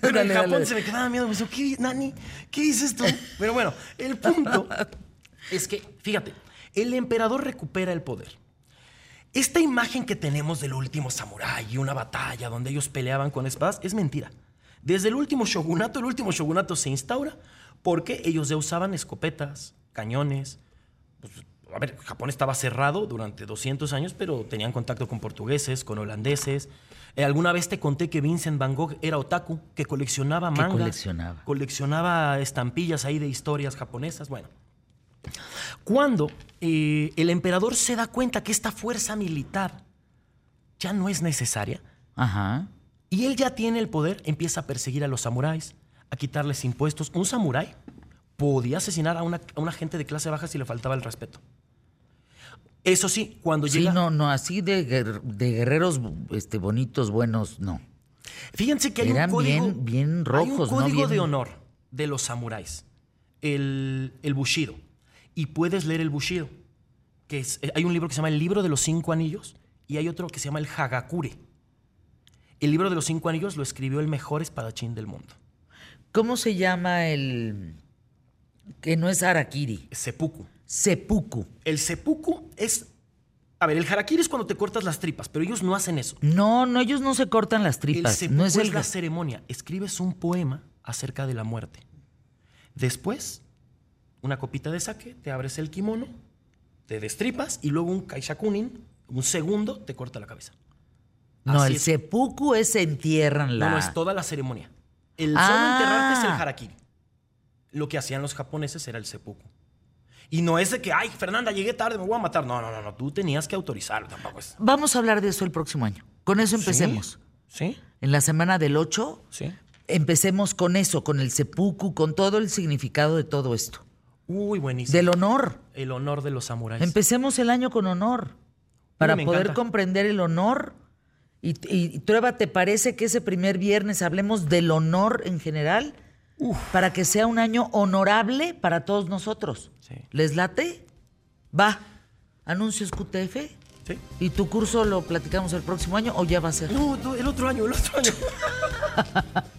Pero Dale, en Japón dale. se me quedaba miedo. Me ¿qué, Nani? ¿Qué dices tú? Pero bueno, el punto es que, fíjate, el emperador recupera el poder. Esta imagen que tenemos del último samurái y una batalla donde ellos peleaban con espadas es mentira. Desde el último shogunato, el último shogunato se instaura porque ellos ya usaban escopetas, cañones. Pues, a ver, Japón estaba cerrado durante 200 años, pero tenían contacto con portugueses, con holandeses. Eh, alguna vez te conté que Vincent Van Gogh era otaku, que coleccionaba Que mangas. coleccionaba. Coleccionaba estampillas ahí de historias japonesas. Bueno, cuando eh, el emperador se da cuenta que esta fuerza militar ya no es necesaria Ajá. Y él ya tiene el poder, empieza a perseguir a los samuráis, a quitarles impuestos. Un samurái podía asesinar a una, a una gente de clase baja si le faltaba el respeto. Eso sí, cuando Sí, llega... no, no, así de, de guerreros este, bonitos, buenos, no. Fíjense que hay Eran un código, bien- bien hay rojos, un ¿no? código Bien- de honor de los samuráis, el, el bushido. Y puedes leer el bushido. Que es, eh, hay un libro que se llama El libro de los cinco anillos y hay otro que se llama el Hagakure. El libro de los cinco anillos lo escribió el mejor espadachín del mundo, ¿Cómo se llama el que no es Harakiri? Seppuku. Seppuku. El seppuku es... A ver, el harakiri es cuando te cortas las tripas, pero ellos no hacen eso. No, no, ellos no se cortan las El tripas. seppuku No es, es el la ceremonia. Escribes un poema acerca de la muerte. Después, una copita de sake, te abres el kimono, te destripas y luego un kaishakunin, un segundo, te corta la cabeza. No, Así el es. seppuku es se entierran la. No, no, es toda la ceremonia. El solo Ah. enterrarte es el harakiri. Lo que hacían los japoneses era el seppuku. Y no es de que, ay, Fernanda, llegué tarde, me voy a matar. No, no, no, no. Tú tenías que autorizarlo, tampoco es. Vamos a hablar de eso el próximo año. Con eso empecemos. ¿Sí? En la semana del 8, Sí. empecemos con eso, con el seppuku, con todo el significado de todo esto. Uy, buenísimo. Del honor. El honor de los samuráis. Empecemos el año con honor. Para poder encanta. comprender el honor. Y, y, Trueba, ¿te parece que ese primer viernes hablemos del honor en general? Para que sea un año honorable para todos nosotros. Sí. ¿Les late? Va. Anuncios QTF. Sí. ¿Y tu curso lo platicamos el próximo año o ya va a ser? No, no, el otro año, el otro año. [laughs]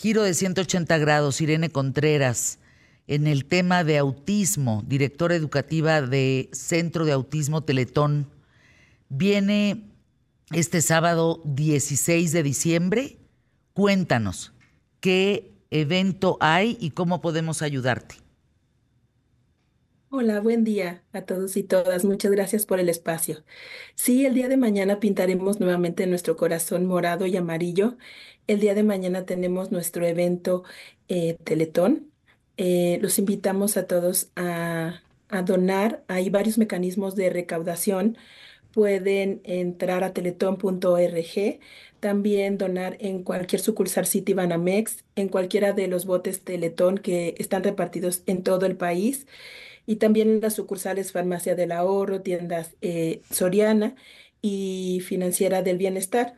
Giro de 180 grados, Irene Contreras, en el tema de autismo, directora educativa de Centro de Autismo Teletón. Viene este sábado 16 de diciembre. Cuéntanos, ¿qué evento hay y cómo podemos ayudarte? Hola, buen día a todos y todas. Muchas gracias por el espacio. Sí, el día de mañana pintaremos nuevamente nuestro corazón morado y amarillo. El día de mañana tenemos nuestro evento eh, Teletón. Eh, los invitamos a todos a, a donar. Hay varios mecanismos de recaudación. Pueden entrar a teletón.org, también donar en cualquier sucursal City Banamex, en cualquiera de los botes Teletón que están repartidos en todo el país y también en las sucursales Farmacia del Ahorro, tiendas eh, Soriana y Financiera del Bienestar.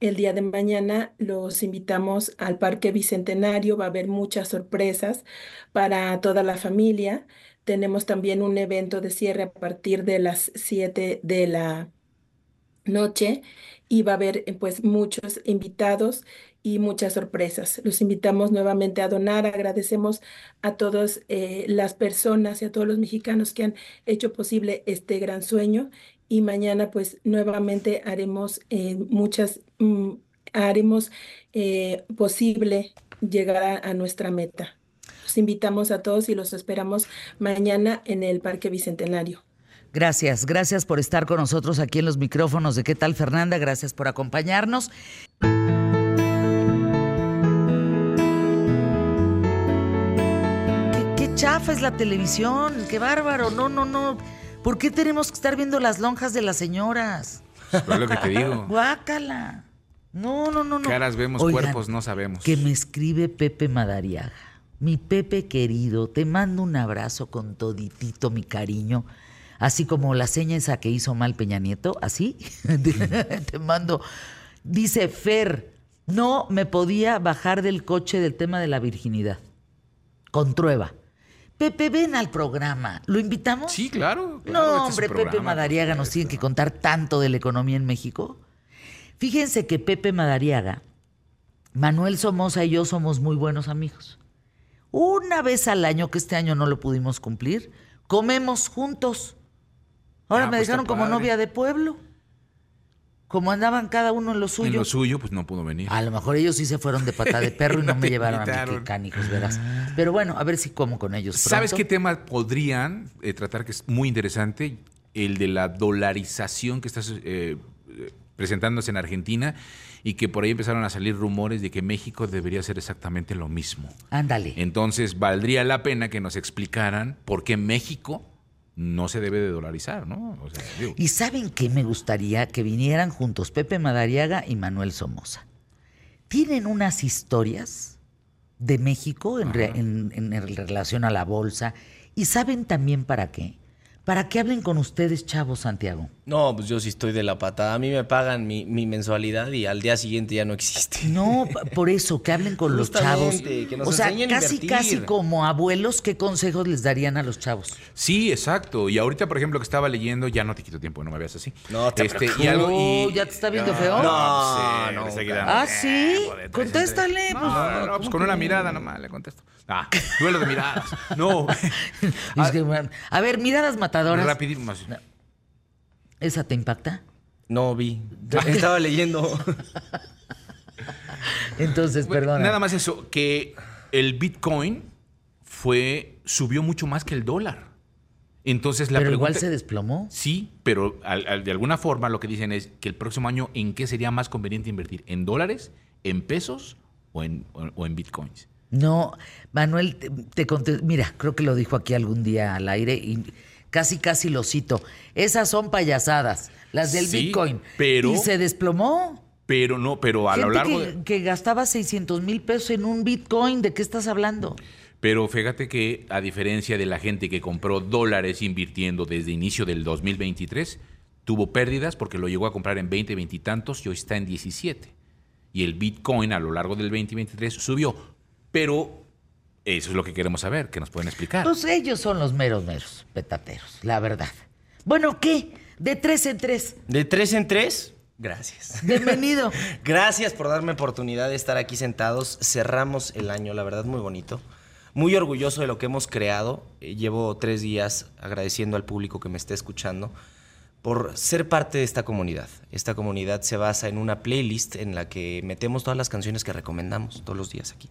El día de mañana los invitamos al Parque Bicentenario, va a haber muchas sorpresas para toda la familia. Tenemos también un evento de cierre a partir de las 7 de la noche y va a haber eh, pues muchos invitados y muchas sorpresas. Los invitamos nuevamente a donar. Agradecemos a todas eh, las personas y a todos los mexicanos que han hecho posible este gran sueño y mañana pues nuevamente haremos eh, muchas, mm, haremos eh, posible llegar a, a nuestra meta. Los invitamos a todos y los esperamos mañana en el Parque Bicentenario. Gracias, gracias por estar con nosotros aquí en los micrófonos de ¿Qué tal Fernanda? Gracias por acompañarnos. ¿Qué, qué chafa es la televisión? ¡Qué bárbaro! No, no, no. ¿Por qué tenemos que estar viendo las lonjas de las señoras? Es lo que te digo. [laughs] Guácala. No, no, no, no. Caras vemos, Oigan, cuerpos no sabemos. Que me escribe Pepe Madariaga. Mi Pepe querido, te mando un abrazo con toditito mi cariño. así como la seña esa que hizo mal Peña Nieto, así, [laughs] te mando. Dice Fer, no me podía bajar del coche del tema de la virginidad. Con Trueba. Pepe, ven al programa. ¿Lo invitamos? Sí, claro. claro, No, este es su hombre, Pepe Madariaga nos tiene que contar tanto de la economía en México. Fíjense que Pepe Madariaga, Manuel Somoza y yo somos muy buenos amigos. Una vez al año, que este año no lo pudimos cumplir, comemos juntos. Ahora Ah, me pues dejaron como novia de pueblo. Como andaban cada uno en lo En suyo. lo suyo, pues no pudo venir. A lo mejor ellos sí se fueron de pata de [laughs] perro y no, No me llevaron a mí, canijos, verás. Pero bueno, a ver si como con ellos. ¿Sabes qué tema podrían eh, tratar que es muy interesante? El de la dolarización que está eh, eh, presentándose en Argentina y que por ahí empezaron a salir rumores de que México debería hacer exactamente lo mismo. Ándale. Entonces, valdría la pena que nos explicaran por qué México no se debe de dolarizar, ¿no? O sea, digo, ¿Y saben qué me gustaría? Que vinieran juntos Pepe Madariaga y Manuel Somoza. Tienen unas historias de México en, re- en- en relación a la bolsa. ¿Y saben también para qué? Para que hablen con ustedes, chavos, Santiago. No, pues yo sí estoy de la patada. A mí me pagan mi, mi mensualidad y al día siguiente ya no existe. No, por eso, que hablen con los chavos. Justamente, que nos o sea, casi, invertir. casi como abuelos, ¿qué consejos les darían a los chavos? Sí, exacto. Y ahorita, por ejemplo, que estaba leyendo, ya no te quito tiempo, no me veas así. No te y algo Oh, y ¿Ya te está viendo feo? No, No, no, no, Ah, sí. Contéstale. No, pues. no, no, pues con una mirada nomás le contesto. Ah, duelo de miradas. No. [laughs] Es que, bueno, a ver, miradas matadoras. Rapidísimo. ¿Esa te impacta? No vi. [laughs] Estaba leyendo. Entonces, perdona. Nada más eso, que el Bitcoin fue, subió mucho más que el dólar. Entonces la Pero pregunta... igual se desplomó. Sí, pero al- al- de alguna forma lo que dicen es que el próximo año, ¿en qué sería más conveniente invertir? ¿En dólares, en pesos o en, o- o en bitcoins? No, Manuel, te, te conté- mira, creo que lo dijo aquí algún día al aire y casi, casi lo cito. Esas son payasadas, las del Sí, Bitcoin. pero- Y se desplomó. Pero no, pero a lo largo que, de... que gastaba 600 mil pesos en un Bitcoin, ¿de qué estás hablando? Pero fíjate que a diferencia de la gente que compró dólares invirtiendo desde inicio del 2023, tuvo pérdidas porque lo llegó a comprar en 20, 20 y tantos y hoy está en 17. Y el Bitcoin a lo largo del 2023 subió. Pero eso es lo que queremos saber, que nos pueden explicar. Pues ellos son los meros, meros, petateros, la verdad. Bueno, ¿qué? De tres en tres. De tres en tres. Gracias. Bienvenido. [laughs] Gracias por darme oportunidad de estar aquí sentados. Cerramos el año, la verdad, muy bonito. Muy orgulloso de lo que hemos creado. Eh, llevo tres días agradeciendo al público que me esté escuchando por ser parte de esta comunidad. Esta comunidad se basa en una playlist en la que metemos todas las canciones que recomendamos todos los días aquí.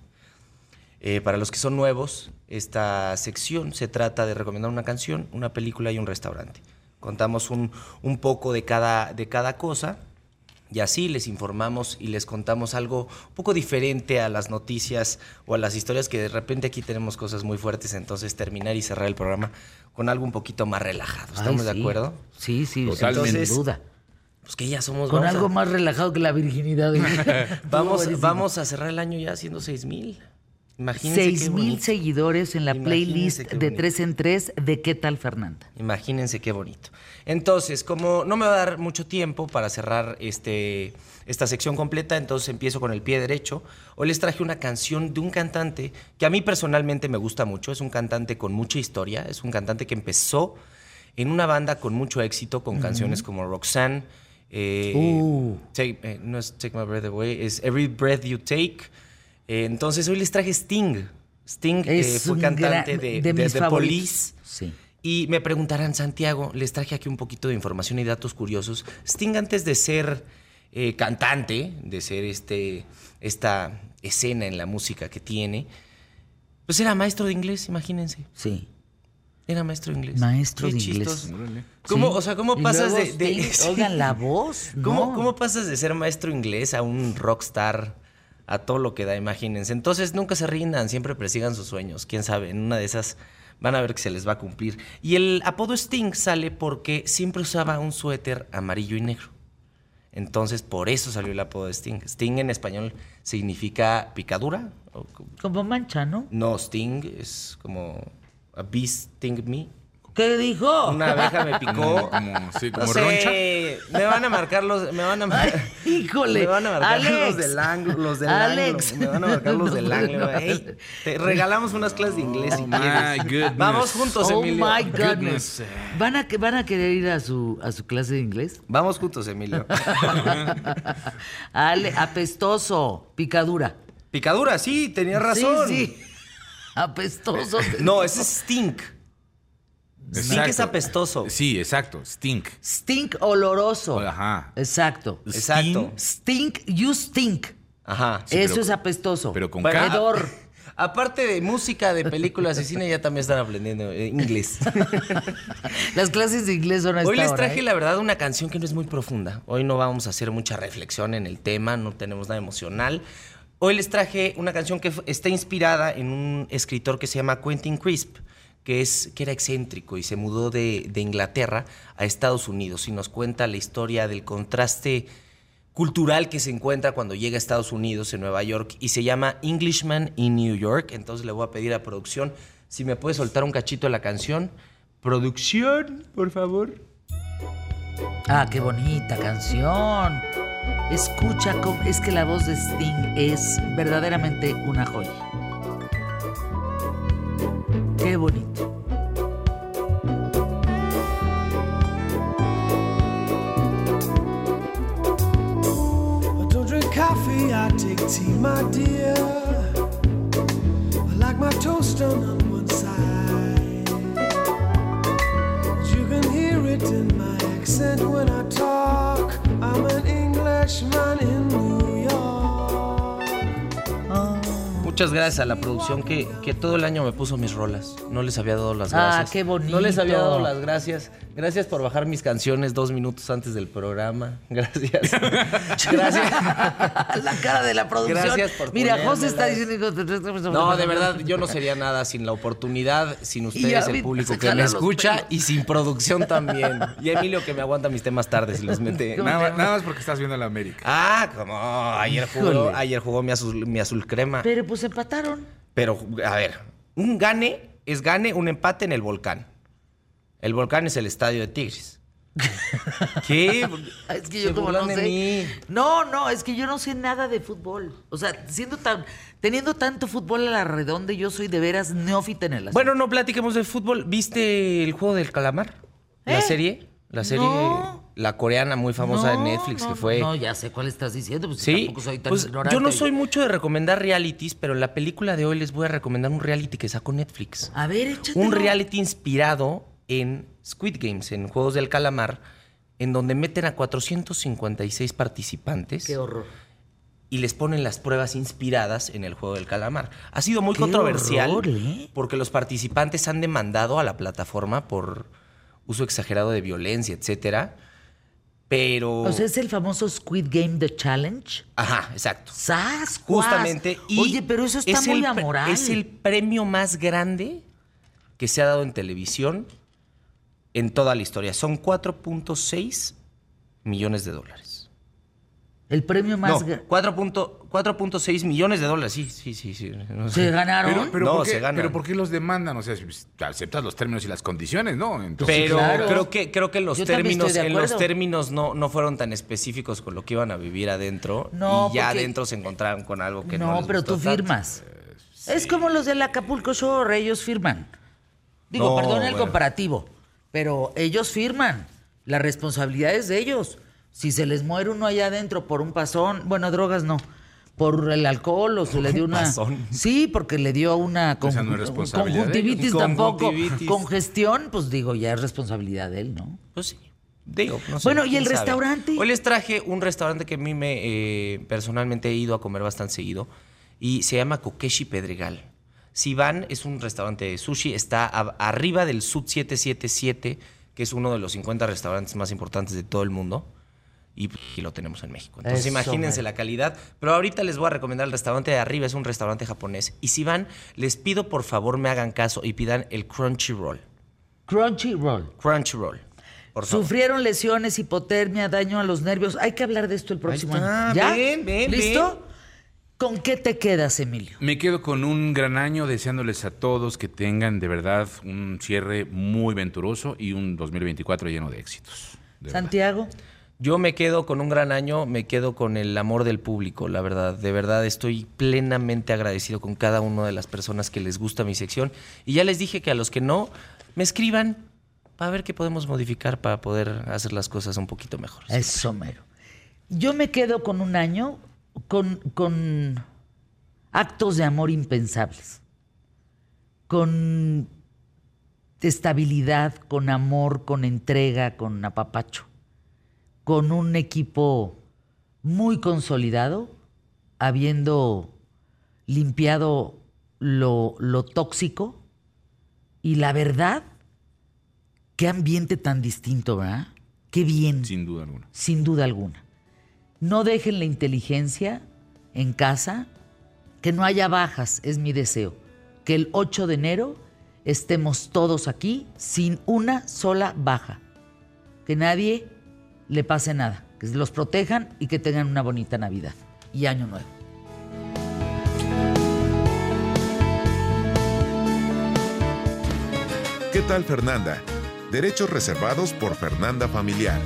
Eh, para los que son nuevos, esta sección se trata de recomendar una canción, una película y un restaurante. Contamos un, un poco de cada, de cada cosa y así les informamos y les contamos algo un poco diferente a las noticias o a las historias que de repente aquí tenemos cosas muy fuertes, entonces terminar y cerrar el programa con algo un poquito más relajado. ¿Estamos Ay, de acuerdo? Sí, sí, Totalmente. sin duda. Pues que ya somos... Con a- algo más relajado que la virginidad. [laughs] [laughs] Vamos, vamos a cerrar el año ya haciendo seis mil. Imagínense qué Seis mil bonito. seguidores en la Imagínense playlist de bonito. tres en tres de ¿Qué tal, Fernanda? Imagínense qué bonito. Entonces, como no me va a dar mucho tiempo para cerrar este, esta sección completa, entonces empiezo con el pie derecho. Hoy les traje una canción de un cantante que a mí personalmente me gusta mucho. Es un cantante con mucha historia. Es un cantante que empezó en una banda con mucho éxito, con canciones como Roxanne. eh, Uh. Take- eh, no es Take My Breath Away, es Every Breath You Take. Eh, entonces hoy les traje Sting. Sting eh, fue cantante de, de. Police. Sí. Y me preguntarán, Santiago, les traje aquí un poquito de información y datos curiosos. Sting antes de ser eh, cantante, de ser este, esta escena en la música que tiene, pues era maestro de inglés, imagínense. Sí. Era maestro de inglés. Maestro Qué de inglés. ¿Cómo, Sí. O sea, ¿cómo pasas luego de, [laughs] Oigan, la voz. ¿Cómo, no. ¿Cómo pasas de ser maestro inglés a un rockstar a todo lo que da? Imagínense. Entonces nunca se rindan, siempre persigan sus sueños. Quién sabe, en una de esas van a ver que se les va a cumplir. Y el apodo Sting sale porque siempre usaba un suéter amarillo y negro. Entonces por eso salió el apodo de Sting. Sting en español significa picadura. o Como mancha, ¿no? no, Sting es como a bee sting me. ¿Qué dijo? Una abeja me picó. Como, como, sí, No como sé, roncha. me van a marcar los, me van a marcar, Híjole. me van a marcar Alex. los del ángulo, los del Alex. ángulo, me van a marcar los No, del ángulo. no. Te regalamos unas clases de inglés si Oh, quieres. my goodness. Vamos juntos, oh Emilio. my goodness. ¿Van a, ¿Van a querer ir a su, a su clase de inglés? Vamos juntos, Emilio. [laughs] Ale, apestoso, picadura. Picadura, sí, tenías razón. Sí, sí. [laughs] Apestoso. No, ese es stink. Stink es Exacto. apestoso. Sí, exacto. Stink. Stink oloroso. Ajá. Exacto. Exacto. Stink, you stink. Ajá. Sí, Eso pero- es apestoso. pero con. Hedor. [laughs] Aparte de música, de películas y cine, ya también están aprendiendo eh, inglés. [laughs] Las clases de inglés son a Hoy esta les hora, traje, ¿eh? la verdad, una canción que no es muy profunda. Hoy no vamos a hacer mucha reflexión en el tema, no tenemos nada emocional. Hoy les traje una canción que está inspirada en un escritor que se llama Quentin Crisp, que, es, que era excéntrico y se mudó de, de Inglaterra a Estados Unidos y nos cuenta la historia del contraste cultural que se encuentra cuando llega a Estados Unidos, en Nueva York, y se llama Englishman in New York. Entonces le voy a pedir a producción si me puede soltar un cachito de la canción. Producción, por favor. Ah, qué bonita canción. Escucha, es que la voz de Sting es verdaderamente una joya. Qué bonito. I don't drink coffee, I take tea, my dear. Muchas gracias a la producción que, que todo el año me puso mis rolas. No les había dado las Ah, gracias. qué No les había bonito. dado las gracias. Gracias por bajar mis canciones dos minutos antes del programa. [laughs] Gracias. gracias. la cara de la producción. Gracias por Mira, José está diciendo. No, de verdad, yo no sería nada sin la oportunidad, sin ustedes, el público que me escucha pelos. y sin producción también. Y Emilio que me aguanta mis temas tardes y los mete. ¿Cómo Nada, más- llama? nada más porque estás viendo la América. Ah, como ayer jugó, ayer jugó mi azul, mi azul crema. Pero pues empataron. Pero, a ver, un gane es gane, un empate en el volcán. El volcán es el estadio de Tigres. [laughs] ¿Qué? Es que Se yo como no sé. mí. No, no, es que yo no sé nada de fútbol. O sea, siendo tan, teniendo tanto fútbol a la redonda, yo soy de veras neófita en el asunto. Bueno, no platiquemos de fútbol. ¿Viste el juego del calamar? ¿La ¿Eh? serie? La serie, No. la coreana muy famosa de Netflix no, que fue... No, ya sé cuál estás diciendo, pues Sí, tampoco soy tan pues ignorante. yo no soy mucho de recomendar realities, pero en la película de hoy les voy a recomendar un reality que sacó Netflix. A ver, échate. Un reality inspirado en Squid Games, en Juegos del Calamar, en donde meten a 456 participantes Qué horror. y les ponen las pruebas inspiradas en el Juego del Calamar. Ha sido muy Qué controversial horror, ¿eh? porque los participantes han demandado a la plataforma por uso exagerado de violencia, etcétera. Pero... O sea, es el famoso Squid Game The Challenge. Ajá, exacto. ¡Sas! Justamente. Y Oye, pero eso está es muy amoral. Es el premio más grande que se ha dado en televisión en toda la historia. Son 4.6 millones de dólares. El premio más. No, gra- 4.- 4.6 millones de dólares. Sí, sí, sí. sí. No sé. ¿Se ganaron? Pero, pero, No, ¿por qué, se ganan. pero ¿por qué los demandan? O sea, si aceptas los términos y las condiciones, ¿no? Entonces, Pero claro. creo que creo que los Yo términos en los términos no, no fueron tan específicos con lo que iban a vivir adentro No, y ya porque- adentro se encontraron con algo que no, no, pero tú tanto. firmas. Es como los del Acapulco Shore, ellos firman. Digo, No, perdón el bueno. comparativo, pero ellos firman. La responsabilidad es de ellos. Si se les muere uno allá adentro por un pasón, bueno, drogas no, por el alcohol o se le dio una... pasón. Sí, porque le dio una con- no es responsabilidad de conjuntivitis tampoco. Conjuntivitis. Congestión, pues digo, ya es responsabilidad de él, ¿no? Pues sí. Digo, no sé, Bueno, ¿y el sabe. restaurante? Hoy les traje un restaurante que a mí me eh, personalmente he ido a comer bastante seguido y se llama Kokeshi Pedregal. Si van, es un restaurante de sushi, está a- arriba del Sud 777, que es uno de los 50 restaurantes más importantes de todo el mundo. Y pues, aquí lo tenemos en México. Entonces Eso, imagínense man. la calidad. Pero ahorita les voy a recomendar el restaurante de arriba, es un restaurante japonés. Y si van, les pido por favor me hagan caso y pidan el Crunchyroll. Crunchyroll. Crunchyroll. Sufrieron lesiones, hipotermia, daño a los nervios. Hay que hablar de esto el próximo año. ¿Ya? ven, ven, ¿Listo? ¿Con qué te quedas, Emilio? Me quedo con un gran año deseándoles a todos que tengan de verdad un cierre muy venturoso y un 2024 lleno de éxitos. de verdad. Santiago. Yo me quedo con un gran año, me quedo con el amor del público, la verdad. De verdad estoy plenamente agradecido con cada una de las personas que les gusta mi sección. Y ya les dije que a los que no, me escriban para ver qué podemos modificar para poder hacer las cosas un poquito mejor. Eso, mero. Yo me quedo con un año con, con actos de amor impensables, con estabilidad, con amor, con entrega, con apapacho, con un equipo muy consolidado, habiendo limpiado lo, lo tóxico y la verdad, qué ambiente tan distinto, ¿verdad? Qué bien Sin duda alguna. sin duda alguna. No dejen la inteligencia en casa, que no haya bajas, es mi deseo. Que el 8 de enero estemos todos aquí sin una sola baja. Que nadie le pase nada, que los protejan y que tengan una bonita Navidad y Año Nuevo. ¿Qué tal Fernanda? Derechos reservados por Fernanda Familiar.